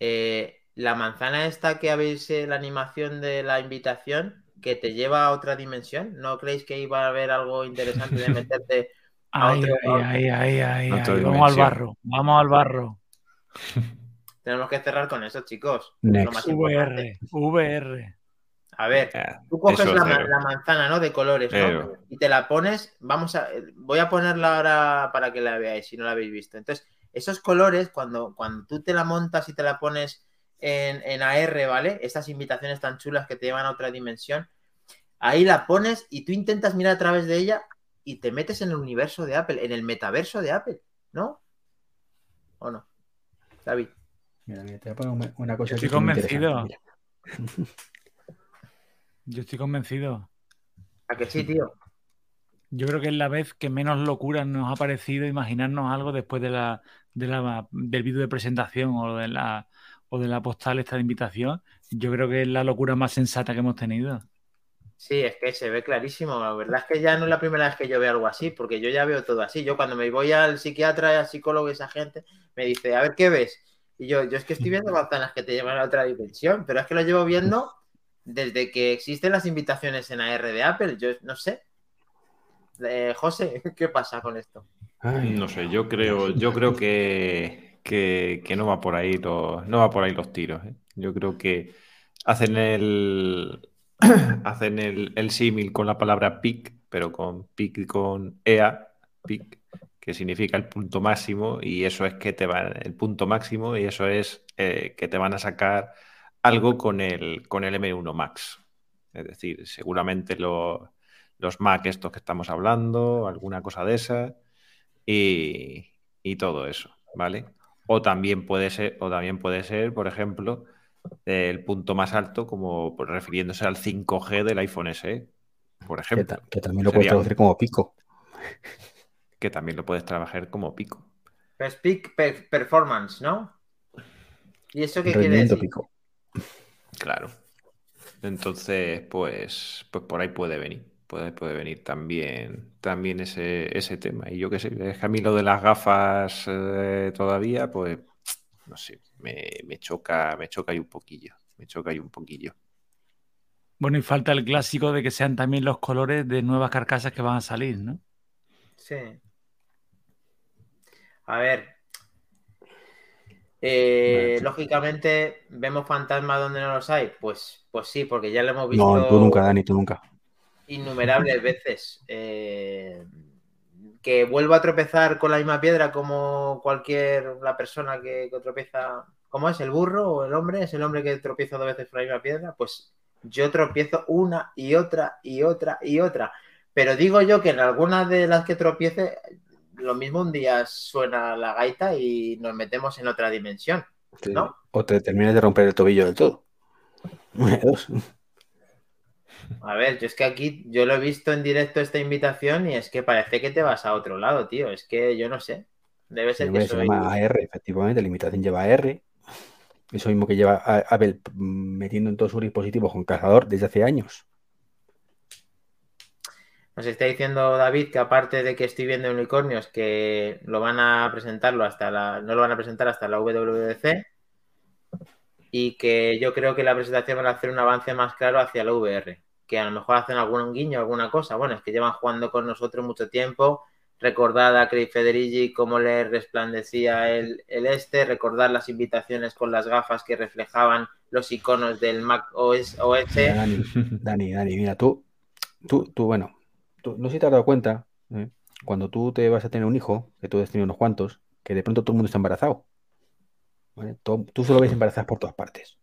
Eh, la manzana esta que habéis, eh, la animación de la invitación que te lleva a otra dimensión. ¿No creéis que iba a haber algo interesante de meterte a ay, ay, ay, ay, Vamos al barro, vamos al barro. Tenemos que cerrar con eso, chicos. VR, VR. A ver, tú coges la, manzana, ¿no? De colores, ¿no? Y te la pones, vamos a, voy a ponerla ahora para que la veáis, si no la habéis visto. Entonces, esos colores, cuando, cuando tú te la montas y te la pones en, en AR, ¿vale? Estas invitaciones tan chulas que te llevan a otra dimensión, ahí la pones y tú intentas mirar a través de ella y te metes en el universo de Apple, en el metaverso de Apple, ¿no? ¿O no? David. Mira, mira, te voy a poner una cosa. Yo estoy convencido. Yo estoy convencido. ¿A que sí, tío? Yo creo que es la vez que menos locura nos ha parecido imaginarnos algo después de la, de la del vídeo de presentación o de la o de la postal esta de invitación. Yo creo que es la locura más sensata que hemos tenido. Sí, es que se ve clarísimo. La verdad es que ya no es la primera vez que yo veo algo así, porque yo ya veo todo así. Yo cuando me voy al psiquiatra, al psicólogo, esa gente me dice, a ver qué ves. Y yo, yo es que estoy viendo manzanas que te llevan a otra dimensión, pero es que lo llevo viendo desde que existen las invitaciones en AR de Apple. Yo no sé. Eh, José, ¿qué pasa con esto? no sé, yo creo, yo creo que, que, no va por ahí los, no va por ahí los tiros. ¿eh? Yo creo que hacen el, hacen el, símil con la palabra peak, pero con peak con EA, peak, que significa el punto máximo, y eso es que te va el punto máximo, y eso es eh, que te van a sacar algo con el, con el M1 Max. Es decir, seguramente los Mac estos que estamos hablando, alguna cosa de esa, y, y todo eso, ¿vale? O también puede ser, o también puede ser, por ejemplo, el punto más alto, como pues, refiriéndose al 5G del iPhone SE, por Que, ejemplo. ta- que también lo puedes traducir como pico. Que también lo puedes trabajar como pico. Pues peak per- performance, ¿no? ¿Y eso qué quiere decir? pico. Claro. Entonces, pues, pues por ahí puede venir. Puede, puede venir también, también ese, ese tema. Y yo qué sé, es que a mí lo de las gafas eh, todavía, pues, no sé, me, me choca, me choca ahí un poquillo. Me choca ahí un poquillo. Bueno, y falta el clásico de que sean también los colores de nuevas carcasas que van a salir, ¿no? Sí. A ver. Eh, lógicamente, ¿vemos fantasmas donde no los hay? Pues, pues sí, porque ya lo hemos visto No, tú nunca, Dani, tú nunca. innumerables veces. Eh, que vuelva a tropezar con la misma piedra como cualquier la persona que, que tropieza. ¿Cómo es? ¿El burro o el hombre? ¿Es el hombre que tropieza dos veces con la misma piedra? Pues yo tropiezo una y otra y otra y otra. Pero digo yo que en algunas de las que tropiece, lo mismo un día suena la gaita y nos metemos en otra dimensión. Sí. ¿No? O te terminas de romper el tobillo del todo. Dos. A ver, yo es que aquí yo lo he visto en directo esta invitación y es que parece que te vas a otro lado, tío. Es que yo no sé. Debe ser que se soy. llama AR, efectivamente, la imitación lleva AR. Eso mismo que lleva Apple metiendo en todos sus dispositivos con cargador desde hace años. Nos está diciendo David que aparte de que estoy viendo unicornios, que lo van a presentarlo hasta la, no lo van a presentar hasta la WWDC y que yo creo que la presentación van a hacer un avance más claro hacia la VR, que a lo mejor hacen algún guiño, alguna cosa. Bueno, es que llevan jugando con nosotros mucho tiempo. Recordad a Craig Federici cómo le resplandecía el, el este, recordar las invitaciones con las gafas que reflejaban los iconos del Mac OS. OS. Dani, Dani, mira, tú, tú, tú, bueno, tú, no sé si te has dado cuenta, ¿eh? cuando tú te vas a tener un hijo, que tú has tenido unos cuantos, que de pronto todo el mundo está embarazado. tú solo ves embarazadas por todas partes.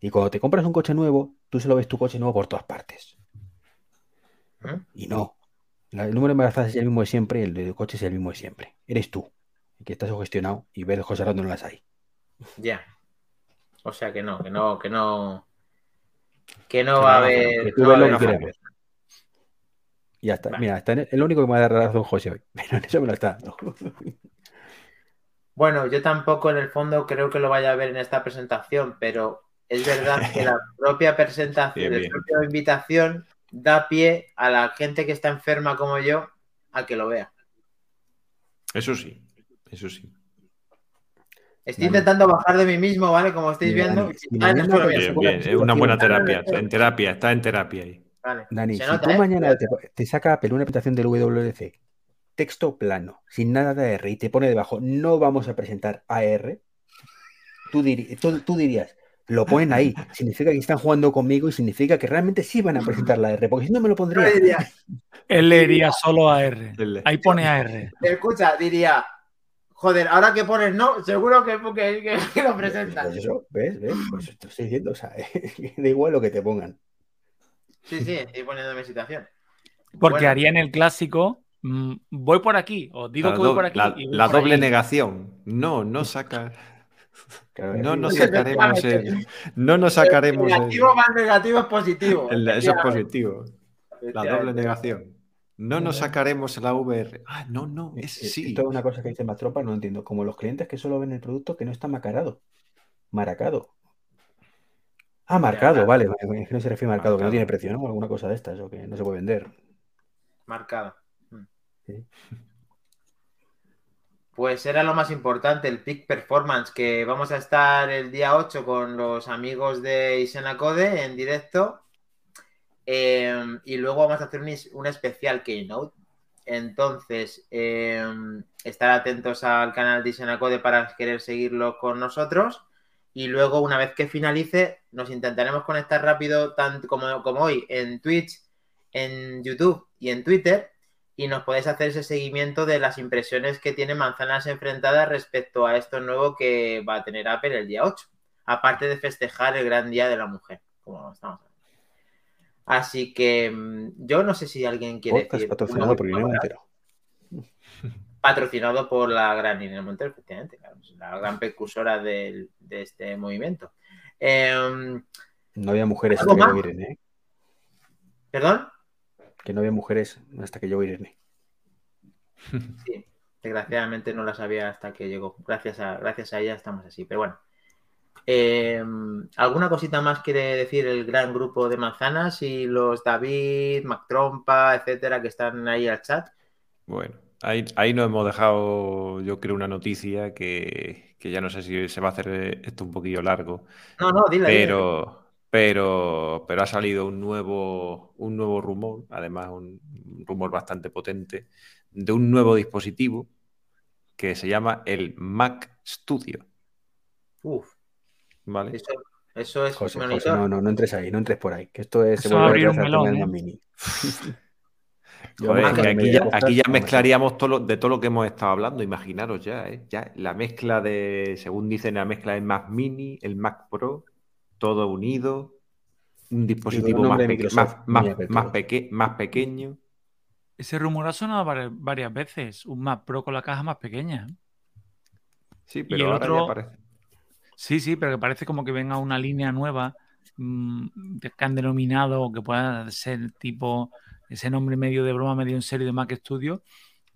Y cuando te compras un coche nuevo, tú solo ves tu coche nuevo por todas partes. ¿Mm? Y no. La- el número de embarazadas es el mismo de siempre y el de coche es el mismo de siempre. Eres tú, el que estás sugestionado y ves cosas donde no las hay. Ya. O sea que no, que no, que no. Que no va a haber. Que tú no ves va a lo que haber- quieres ver. Y ya está. Vale. Mira, está en- es lo único que me va a dar razón José hoy. Pero en eso me lo está dando. Bueno, yo tampoco en el fondo creo que lo vaya a ver en esta presentación, pero es verdad que la propia presentación, Bien, la propia invitación da pie a la gente que está enferma como yo a que lo vea. Eso sí, eso sí. Estoy intentando bajar de mí mismo, ¿vale? Como estáis viendo. Si mañana bien. Bien, bien, es una buena terapia. En terapia, está en terapia ahí. Vale. Dani, Se si nota, tú ¿eh? mañana te, te saca Apple una presentación del WWDC, texto plano, sin nada de AR, y te pone debajo, no vamos a presentar AR, tú, diri- tú- tú dirías, lo ponen ahí, significa que están jugando conmigo y significa que realmente sí van a presentar la AR, porque si no me lo Yo pondría. diría, Él leería solo AR. Ahí pone AR. escucha, diría, joder, ahora que pones no, seguro que, que, que- que lo presentan. Pues eso, ¿ves? ¿Ves? Pues te estoy diciendo, o sea, da igual lo que te pongan. Sí, sí, estoy poniéndome en situación. Porque Bueno. harían el clásico, mm, voy por aquí, os digo la que voy por aquí. la- y voy la por doble allí. negación. No, no saca. Claro, No nos sacaremos el. No nos sacaremos el. Negativo más negativo es positivo. el- Eso es positivo. La doble negación. No nos sacaremos la VR. Ah, no, no, es Eh, sí. Esto es una cosa que dice Matropa, no entiendo. Como los clientes que solo ven el producto que no está macarado. Maracado. Ah, marcado, vale. Es que no se refiere a marcado, que no Marcado. tiene precio, ¿no? Alguna cosa de estas, o que no se puede vender. Marcado. Sí. Pues era lo más importante, el Peak Performance, que vamos a estar el día 8 con los amigos de Isena Code en directo. Eh, y luego vamos a hacer un, especial Keynote. Entonces, eh, estar atentos al canal de Isena Code para querer seguirlo con nosotros. Y luego, una vez que finalice, nos intentaremos conectar rápido, tanto como, como hoy, en Twitch, en YouTube y en Twitter. Y nos podéis hacer ese seguimiento de las impresiones que tiene Manzanas Enfrentadas respecto a esto nuevo que va a tener Apple el día 8. Aparte de festejar el gran día de la mujer, como estamos hablando. Así que mm, yo no sé si alguien quiere Podcast decir. patrocinado por Irene. Montero. patrocinado por la gran Irene Montero, efectivamente, la gran precursora de este movimiento. Em, No había mujeres ¿Algo hasta que Irene. ¿eh? ¿Perdón? Que no había mujeres hasta que llegó Irene. Sí, desgraciadamente no la sabía hasta que llegó. Gracias a, gracias a ella estamos así. Pero bueno. Eh, ¿Alguna cosita más quiere decir el gran grupo de manzanas y los David, Mac Trompa, etcétera, que están ahí al chat? Bueno, ahí, ahí nos hemos dejado, yo creo, una noticia que, que ya no sé si se va a hacer esto un poquillo largo, No, no, dile. dile. Pero, pero, ha salido un nuevo, un nuevo rumor, además un rumor bastante potente, de un nuevo dispositivo que se llama el Mac Studio, Uf, ¿vale? eso, eso es José. José, no, no, no entres ahí, no entres por ahí. Que esto es. Eso se va a abrir un melón, ¿eh? Mac Mini. Joder, que aquí ya, aquí mezclaríamos todo lo- de todo lo que hemos estado hablando, imaginaros ya, ¿eh? Ya la mezcla de, según dicen, la mezcla del Mac Mini, el Mac Pro, todo unido, un dispositivo más, peque- más, más- más todo. peque- más pequeño. Ese rumor ha sonado vari- varias veces. Un Mac Pro con la caja más pequeña. Sí, pero el ahora ya otro- parece. Sí, sí, pero que parece como que venga una línea nueva mm, que han denominado que pueda ser tipo ese nombre medio de broma, medio en serio de Mac Studio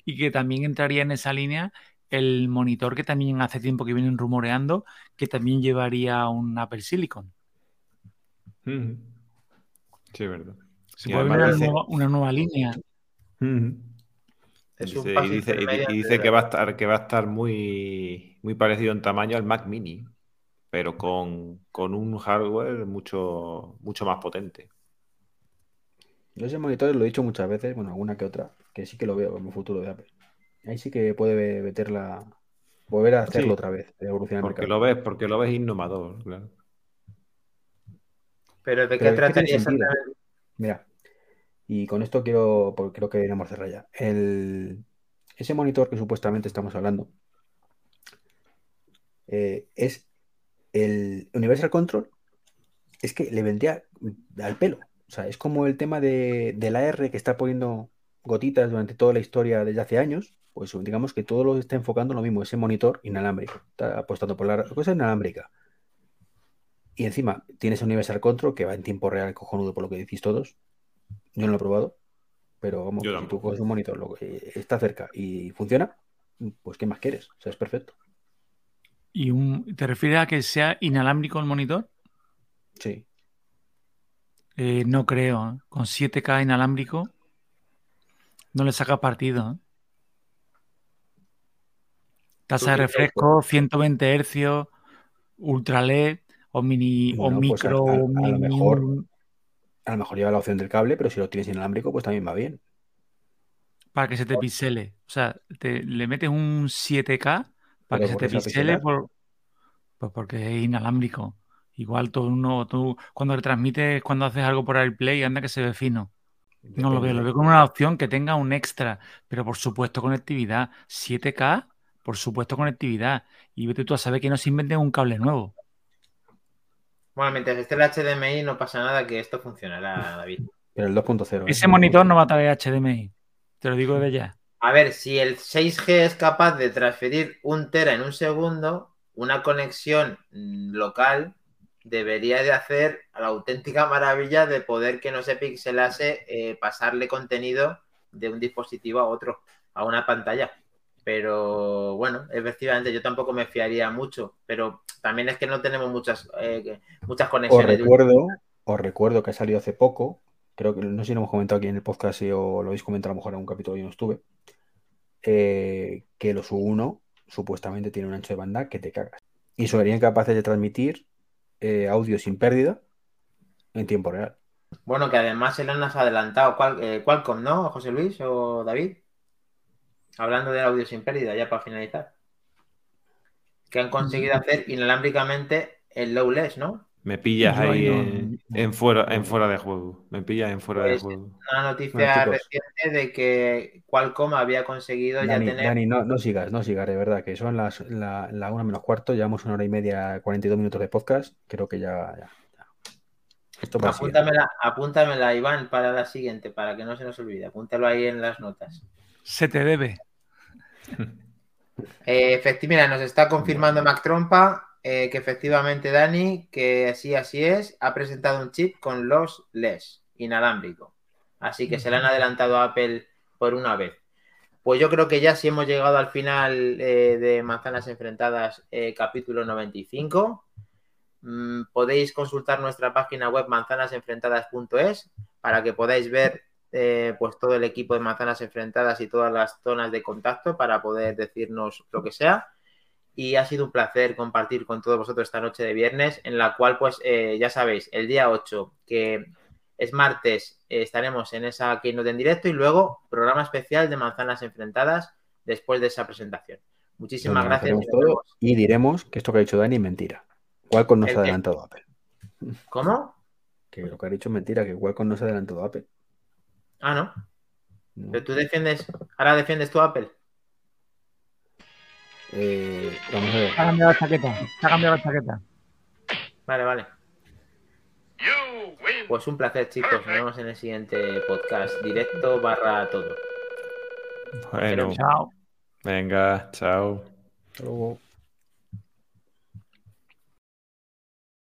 y que también entraría en esa línea el monitor que también hace tiempo que vienen rumoreando que también llevaría un Apple Silicon. Ujú. Sí, es verdad. Se Y puede una, dice- nueva, una nueva línea. Es Dice- y dice, y y que va a estar, que va a estar muy, muy parecido en tamaño al Mac Mini, pero con, con un hardware mucho, mucho más potente. Yo ese monitor lo he dicho muchas veces, bueno, alguna que otra, que sí que lo veo como futuro de Apple. Ahí sí que puede meterla, volver a hacerlo Sí. otra vez, evolucionar Porque mercado. lo ves, porque lo ves innovador, claro. Pero ¿de Pero qué tiene trataría exactamente? Mira, y con esto quiero, porque creo que deberíamos cerrar ya. El, ese monitor que supuestamente estamos hablando eh, es el Universal Control, es que le vendría al pelo. O sea, es como el tema de, de la R que está poniendo gotitas durante toda la historia desde hace años. Pues digamos que todo lo está enfocando en lo mismo, ese monitor inalámbrico. Está apostando por la cosa inalámbrica. Y encima tienes Universal Control que va en tiempo real, cojonudo por lo que decís todos. Yo no lo he probado, pero vamos, Yo si tú coges un monitor lo que está cerca y funciona, pues ¿qué más quieres? O sea, es perfecto. ¿Y un, te refieres a que sea inalámbrico el monitor? Sí. Eh, no creo. ¿eh? Con 7K inalámbrico no le saca partido. ¿eh? Tasa de refresco, 120 Hz, ultra LED o mini Bueno, o pues micro. a- a- a lo mini- mejor- A lo mejor lleva la opción del cable, pero si lo tienes inalámbrico, pues también va bien. para que se te pixele. O sea, te, le metes un 7K para Pero que se ¿por te pixele por, pues porque es inalámbrico. Igual tú, uno, tú cuando retransmites, cuando haces algo por AirPlay, anda que se ve fino. No lo veo, lo veo como una opción que tenga un extra, pero por supuesto conectividad. 7K, por supuesto conectividad. Y vete tú a saber que no se inventen un cable nuevo. Bueno, mientras esté el HDMI no pasa nada que esto funcionará, David. Pero el 2.0. ¿eh? Ese monitor no va a traer HDMI. Te lo digo de ya. A ver, si el 6G es capaz de transferir un tera en un segundo, una conexión local debería de hacer la auténtica maravilla de poder que no se pixelase eh, pasarle contenido de un dispositivo a otro, a una pantalla. Pero bueno, efectivamente yo tampoco me fiaría mucho, pero también es que no tenemos muchas, eh, muchas Os conexiones. un- recuerdo, os recuerdo que ha salido hace poco, creo que no sé si lo hemos comentado aquí en el podcast si o lo habéis comentado a lo mejor en un capítulo y no estuve, eh, que los U1 supuestamente tienen un ancho de banda que te cagas. Y serían capaces de transmitir eh, audio sin pérdida en tiempo real. Bueno, que además se lo han adelantado. Qual- eh, Qualcomm, ¿no? José Luis o David. Hablando del audio sin pérdida, ya para finalizar. Que han conseguido hacer inalámbricamente el lowless, ¿no? Me pillas ahí no- en, en fuera, en fuera de juego. Me pillas en fuera de Pues, juego. Una noticia Bueno, reciente de que Qualcomm había conseguido ya tener. Dani, no, no sigas, no sigas, de verdad, que son las la, la una menos cuarto, llevamos una hora y media, 42 minutos de podcast, creo que ya, ya, ya. Esto siguiente. Apúntamela, apúntamela, Iván, para la siguiente, para que no se nos olvide. Apúntalo ahí en las notas. Se te debe. Eh, efectivamente, nos está confirmando Mac Trompa. eh, que efectivamente Dani, que así así es, ha presentado un chip con los LES inalámbrico. Así que se le han adelantado a Apple por una vez. Pues yo creo que ya sí hemos llegado al final eh, de Manzanas Enfrentadas, eh, capítulo 95. Mm, podéis consultar nuestra página web manzanasenfrentadas.es para que podáis ver eh, pues todo el equipo de Manzanas Enfrentadas y todas las zonas de contacto para poder decirnos lo que sea. Y ha sido un placer compartir con todos vosotros esta noche de viernes, en la cual, pues, ya sabéis, el día 8, que es martes, eh, estaremos en esa keynote en directo y luego programa especial de manzanas enfrentadas después de esa presentación. Muchísimas gracias. y diremos que esto que ha dicho Dani es mentira. Qualcomm no se ha adelantado a Apple. ¿Cómo? Que lo que ha dicho es mentira, que Qualcomm no se ha adelantado a Apple. Ah, ¿no? Pero tú defiendes, ahora defiendes tú Apple. Eh, vamos a ver. Se ha cambiado la chaqueta. Se ha cambiado la chaqueta. Vale, vale. Pues un placer, chicos. Nos vemos en el siguiente podcast directo barra todo. Bueno, Chao. venga, chao. Hasta luego.